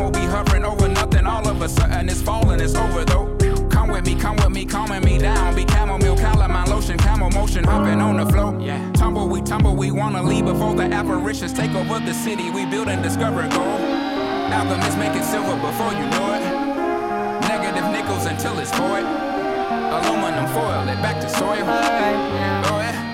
Speaker 15: Will be hovering over nothing. All of a sudden it's falling, it's over though. Come with me, come with me, calming me down. Be chamomile, calamine lotion, camel motion, hopping on the flow. Yeah. Tumble, we tumble, we wanna leave before the apparitions take over the city. We build and discover gold. Album is making silver before you know it. Negative nickels until it's void. Aluminum foil it back to soil. Oh, yeah.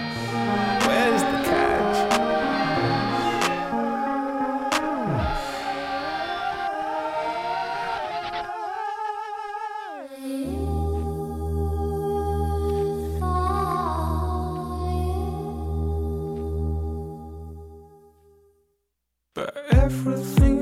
Speaker 10: everything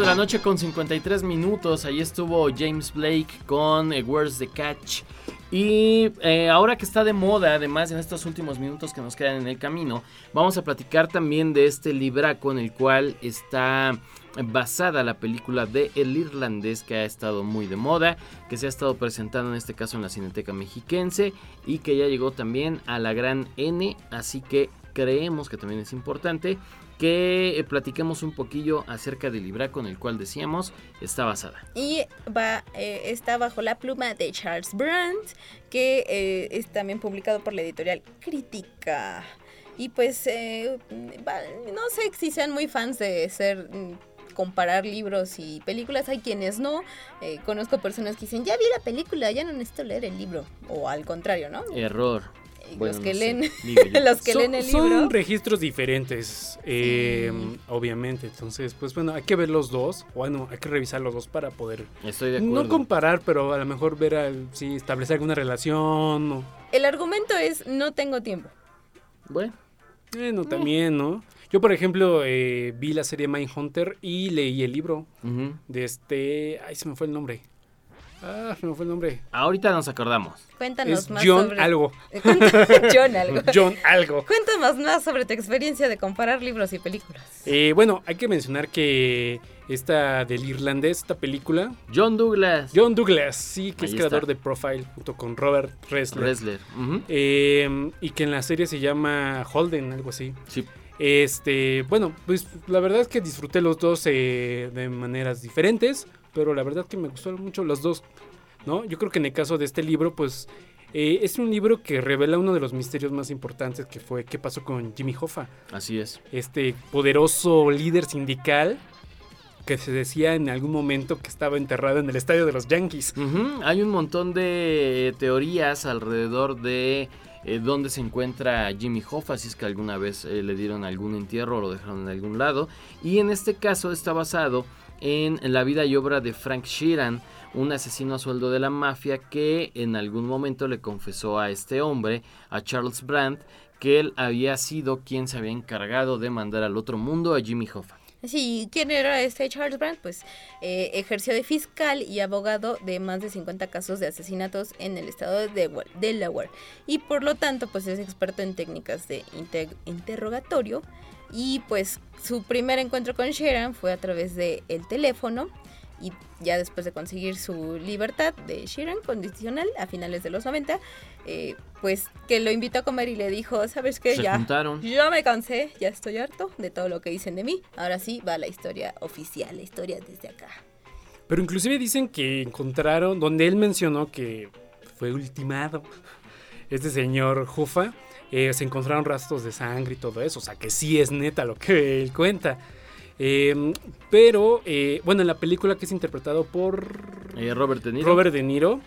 Speaker 10: de la noche con 53 minutos. Ahí estuvo James Blake con eh, Where's the Catch. Y eh, ahora que está de moda, además en estos últimos minutos que nos quedan en el camino, vamos a platicar también de este libraco en el cual está basada la película de El Irlandés que ha estado muy de moda, que se ha estado presentando en este caso en la Cineteca Mexiquense y que ya llegó también a la gran N, así que creemos que también es importante que eh, platiquemos un poquillo acerca del libraco en el cual decíamos está basada.
Speaker 11: Y va, eh, está bajo la pluma de Charles Brandt, que eh, es también publicado por la editorial Crítica. Y pues, eh, va- no sé si sean muy fans de ser mm, comparar libros y películas, hay quienes no. Eh, conozco personas que dicen, ya vi la película, ya no necesito leer el libro. O al contrario, ¿no?
Speaker 10: Error. Bueno,
Speaker 11: los que
Speaker 10: no
Speaker 11: leen, (laughs) los que
Speaker 12: son,
Speaker 11: leen el
Speaker 12: son
Speaker 11: libro.
Speaker 12: registros diferentes, eh, obviamente. Entonces, pues bueno, hay que ver los dos. Bueno, hay que revisar los dos para poder
Speaker 10: Estoy de
Speaker 12: no
Speaker 10: acuerdo.
Speaker 12: comparar, pero a lo mejor ver al, sí, establecer alguna relación. O,
Speaker 11: El argumento es, no tengo tiempo.
Speaker 10: Bueno.
Speaker 12: bueno, también, ¿no? Yo, por ejemplo, eh, vi la serie Mindhunter y leí el libro de este... Ay, se me fue el nombre. Ah, me fue el nombre.
Speaker 10: Ahorita nos acordamos.
Speaker 11: Cuéntanos
Speaker 12: Es
Speaker 11: más
Speaker 12: John
Speaker 11: sobre...
Speaker 12: algo. (laughs)
Speaker 11: John algo. (laughs)
Speaker 12: John algo.
Speaker 11: Cuéntanos más sobre tu experiencia de comparar libros y películas.
Speaker 12: Eh, bueno, hay que mencionar que esta del irlandés, esta película.
Speaker 10: John Douglas.
Speaker 12: John Douglas, sí, que
Speaker 10: Ahí
Speaker 12: es creador
Speaker 10: está.
Speaker 12: de Profile, junto con Robert Ressler. Eh, y que en la serie se llama Holden, algo así.
Speaker 10: Sí.
Speaker 12: Este, bueno, pues la verdad es que disfruté los dos eh, de maneras diferentes, pero la verdad que me gustaron mucho los dos, ¿no? Yo creo que en el caso de este libro, pues eh, es un libro que revela uno de los misterios más importantes que fue qué pasó con Jimmy Hoffa,
Speaker 10: Así es.
Speaker 12: este poderoso líder sindical que se decía en algún momento que estaba enterrado en el estadio de los Yankees.
Speaker 10: Ujú, Hay un montón de teorías alrededor de eh, dónde se encuentra Jimmy Hoffa, si es que alguna vez eh, le dieron algún entierro o lo dejaron en algún lado. Y en este caso está basado en la vida y obra de Frank Sheeran, un asesino a sueldo de la mafia que en algún momento le confesó a este hombre, a Charles Brandt, que él había sido quien se había encargado de mandar al otro mundo a Jimmy Hoffa.
Speaker 11: Sí, ¿quién era este Charles Brandt? Pues eh, ejerció de fiscal y abogado de más de 50 casos de asesinatos en el estado de Delaware-. Y por lo tanto, pues es experto en técnicas de inte- interrogatorio. Y pues su primer encuentro con Sharon fue a través de el teléfono. Y ya después de conseguir su libertad de Sheeran condicional a finales de los 90, eh, pues que lo invitó a comer y le dijo, ¿sabes qué?
Speaker 10: Se
Speaker 11: ya,
Speaker 10: juntaron.
Speaker 11: ya me cansé, ya estoy harto de todo lo que dicen de mí. Ahora sí va la historia oficial, la historia desde acá.
Speaker 12: Pero inclusive dicen que encontraron, donde él mencionó que fue ultimado este señor Jufa, eh, se encontraron rastros de sangre y todo eso, o sea que sí es neta lo que (laughs) él cuenta. Eh, pero, eh, bueno, en la película que es interpretado por
Speaker 10: Eh, Robert De Niro.
Speaker 12: Robert De Niro,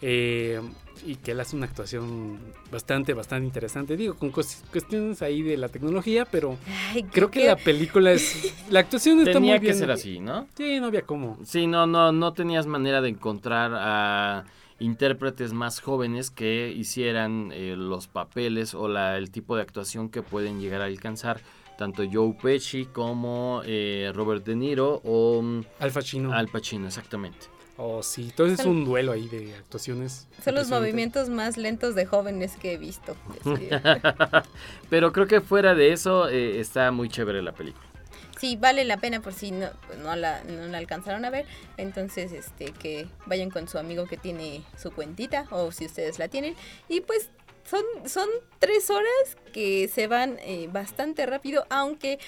Speaker 12: eh, y que él hace una actuación bastante, bastante interesante. Digo, con cues- cuestiones ahí de la tecnología, pero
Speaker 11: Ay,
Speaker 12: creo que la película es... La actuación está
Speaker 10: Tenía
Speaker 12: muy
Speaker 10: que
Speaker 12: bien.
Speaker 10: ser así, ¿no?
Speaker 12: Sí, no había cómo.
Speaker 10: Sí, no, no, no tenías manera de encontrar a intérpretes más jóvenes que hicieran eh, los papeles o la, el tipo de actuación que pueden llegar a alcanzar tanto Joe Pesci como eh, Robert De Niro o mm,
Speaker 12: Al Pacino.
Speaker 10: Al Pacino, exactamente.
Speaker 12: Oh, sí, entonces es un duelo ahí de actuaciones.
Speaker 11: Son los movimientos más lentos de jóvenes que he visto. (laughs)
Speaker 10: Pero creo que fuera de eso eh, está muy chévere la película.
Speaker 11: Sí, vale la pena por si no, no, la, no la alcanzaron a ver. Entonces, este, que vayan con su amigo que tiene su cuentita o si ustedes la tienen. Y pues son, son tres horas que se van eh, bastante rápido, aunque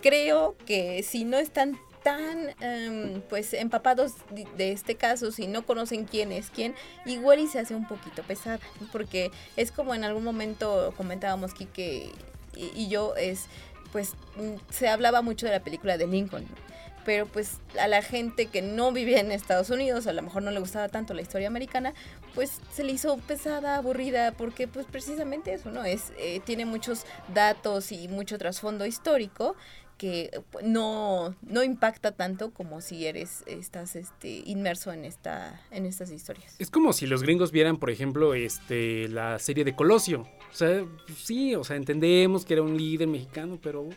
Speaker 11: creo que si no están tan em, pues empapados de, este caso, si no conocen quién es quién, igual y se hace un poquito pesada, porque es como en algún momento comentábamos Kike y yo, es pues mm, se hablaba mucho de la película de Lincoln, pero pues a la gente que no vivía en Estados Unidos, a lo mejor no le gustaba tanto la historia americana, pues se le hizo pesada, aburrida, porque pues precisamente eso, ¿no? Es, eh, tiene muchos datos y mucho trasfondo histórico que eh, no, no impacta tanto como si eres, estás este, inmerso en esta, en estas historias.
Speaker 12: Es como si los gringos vieran, por ejemplo, este la serie de Colosio. O sea, sí, o sea, entendemos que era un líder mexicano, pero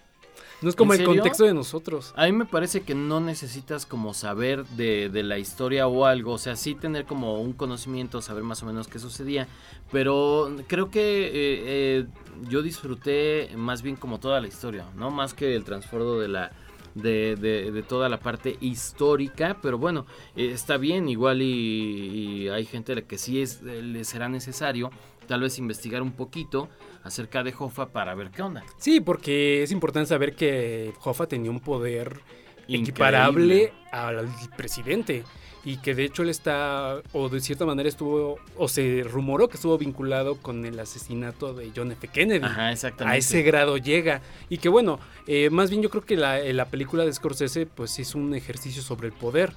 Speaker 12: No es como
Speaker 10: ¿En
Speaker 12: el
Speaker 10: serio?
Speaker 12: contexto de nosotros.
Speaker 10: A mí me parece que no necesitas como saber de, de la historia o algo, o sea, sí tener como un conocimiento, saber más o menos qué sucedía, pero creo que eh, eh, yo disfruté más bien como toda la historia, ¿no? Más que el trasfondo de la... De, de- de toda la parte histórica, pero bueno, eh, está bien, igual y, y hay gente a la que sí es, le será necesario tal vez investigar un poquito acerca de Jofa para ver qué onda.
Speaker 12: Sí, porque es importante saber que Hoffa tenía un poder
Speaker 10: Increíble.
Speaker 12: equiparable al presidente. Y que de hecho él está, o de cierta manera estuvo, o se rumoró que estuvo vinculado con el asesinato de John F. Kennedy.
Speaker 10: Ajá, exactamente.
Speaker 12: A ese grado llega. Y que bueno, eh, más bien yo creo que la, eh, la película de Scorsese pues es un ejercicio sobre el poder.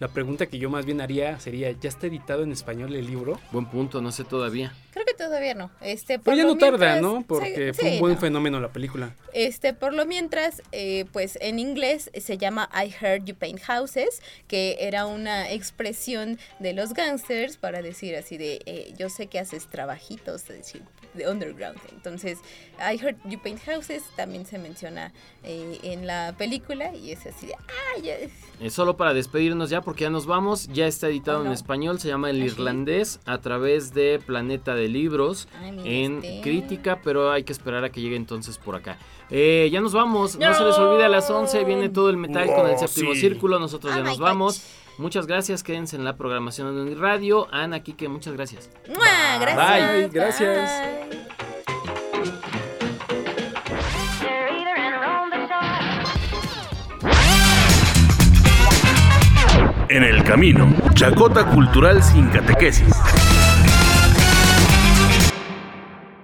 Speaker 12: La pregunta que yo más bien haría sería, ¿ya está editado en español el libro?
Speaker 10: Buen punto, no sé todavía.
Speaker 11: Creo que todavía no. Este, por
Speaker 12: Pero ya
Speaker 11: lo
Speaker 12: no tarda, ¿no? Porque
Speaker 11: sí,
Speaker 12: fue un buen
Speaker 11: no.
Speaker 12: fenómeno la película.
Speaker 11: Este, por lo mientras, eh, pues en inglés se llama I Heard You Paint Houses, que era una expresión de los gangsters para decir así de, eh, yo sé que haces trabajitos, es decir, de underground. Entonces, I Heard You Paint Houses también se menciona eh, en la película y es así de, ah, ya es-
Speaker 10: solo para despedirnos ya, porque ya nos vamos. Ya está editado
Speaker 11: Oh, no.
Speaker 10: en español, se llama El
Speaker 11: ¿Ah?
Speaker 10: Irlandés, a través de Planeta de Libros,
Speaker 11: Ay,
Speaker 10: en
Speaker 11: este.
Speaker 10: crítica, pero hay que esperar a que llegue entonces por acá. Eh, ya nos vamos, no. se les olvide a las 11, viene todo el metal con el séptimo
Speaker 12: sí.
Speaker 10: círculo, nosotros ya
Speaker 11: Oh,
Speaker 10: nos vamos. Muchas gracias, quédense en la programación de Radio. Ana, Kike, muchas gracias.
Speaker 11: ¡Mua! Gracias.
Speaker 10: Bye.
Speaker 12: Gracias.
Speaker 11: Bye.
Speaker 1: En el camino, chacota cultural sin catequesis.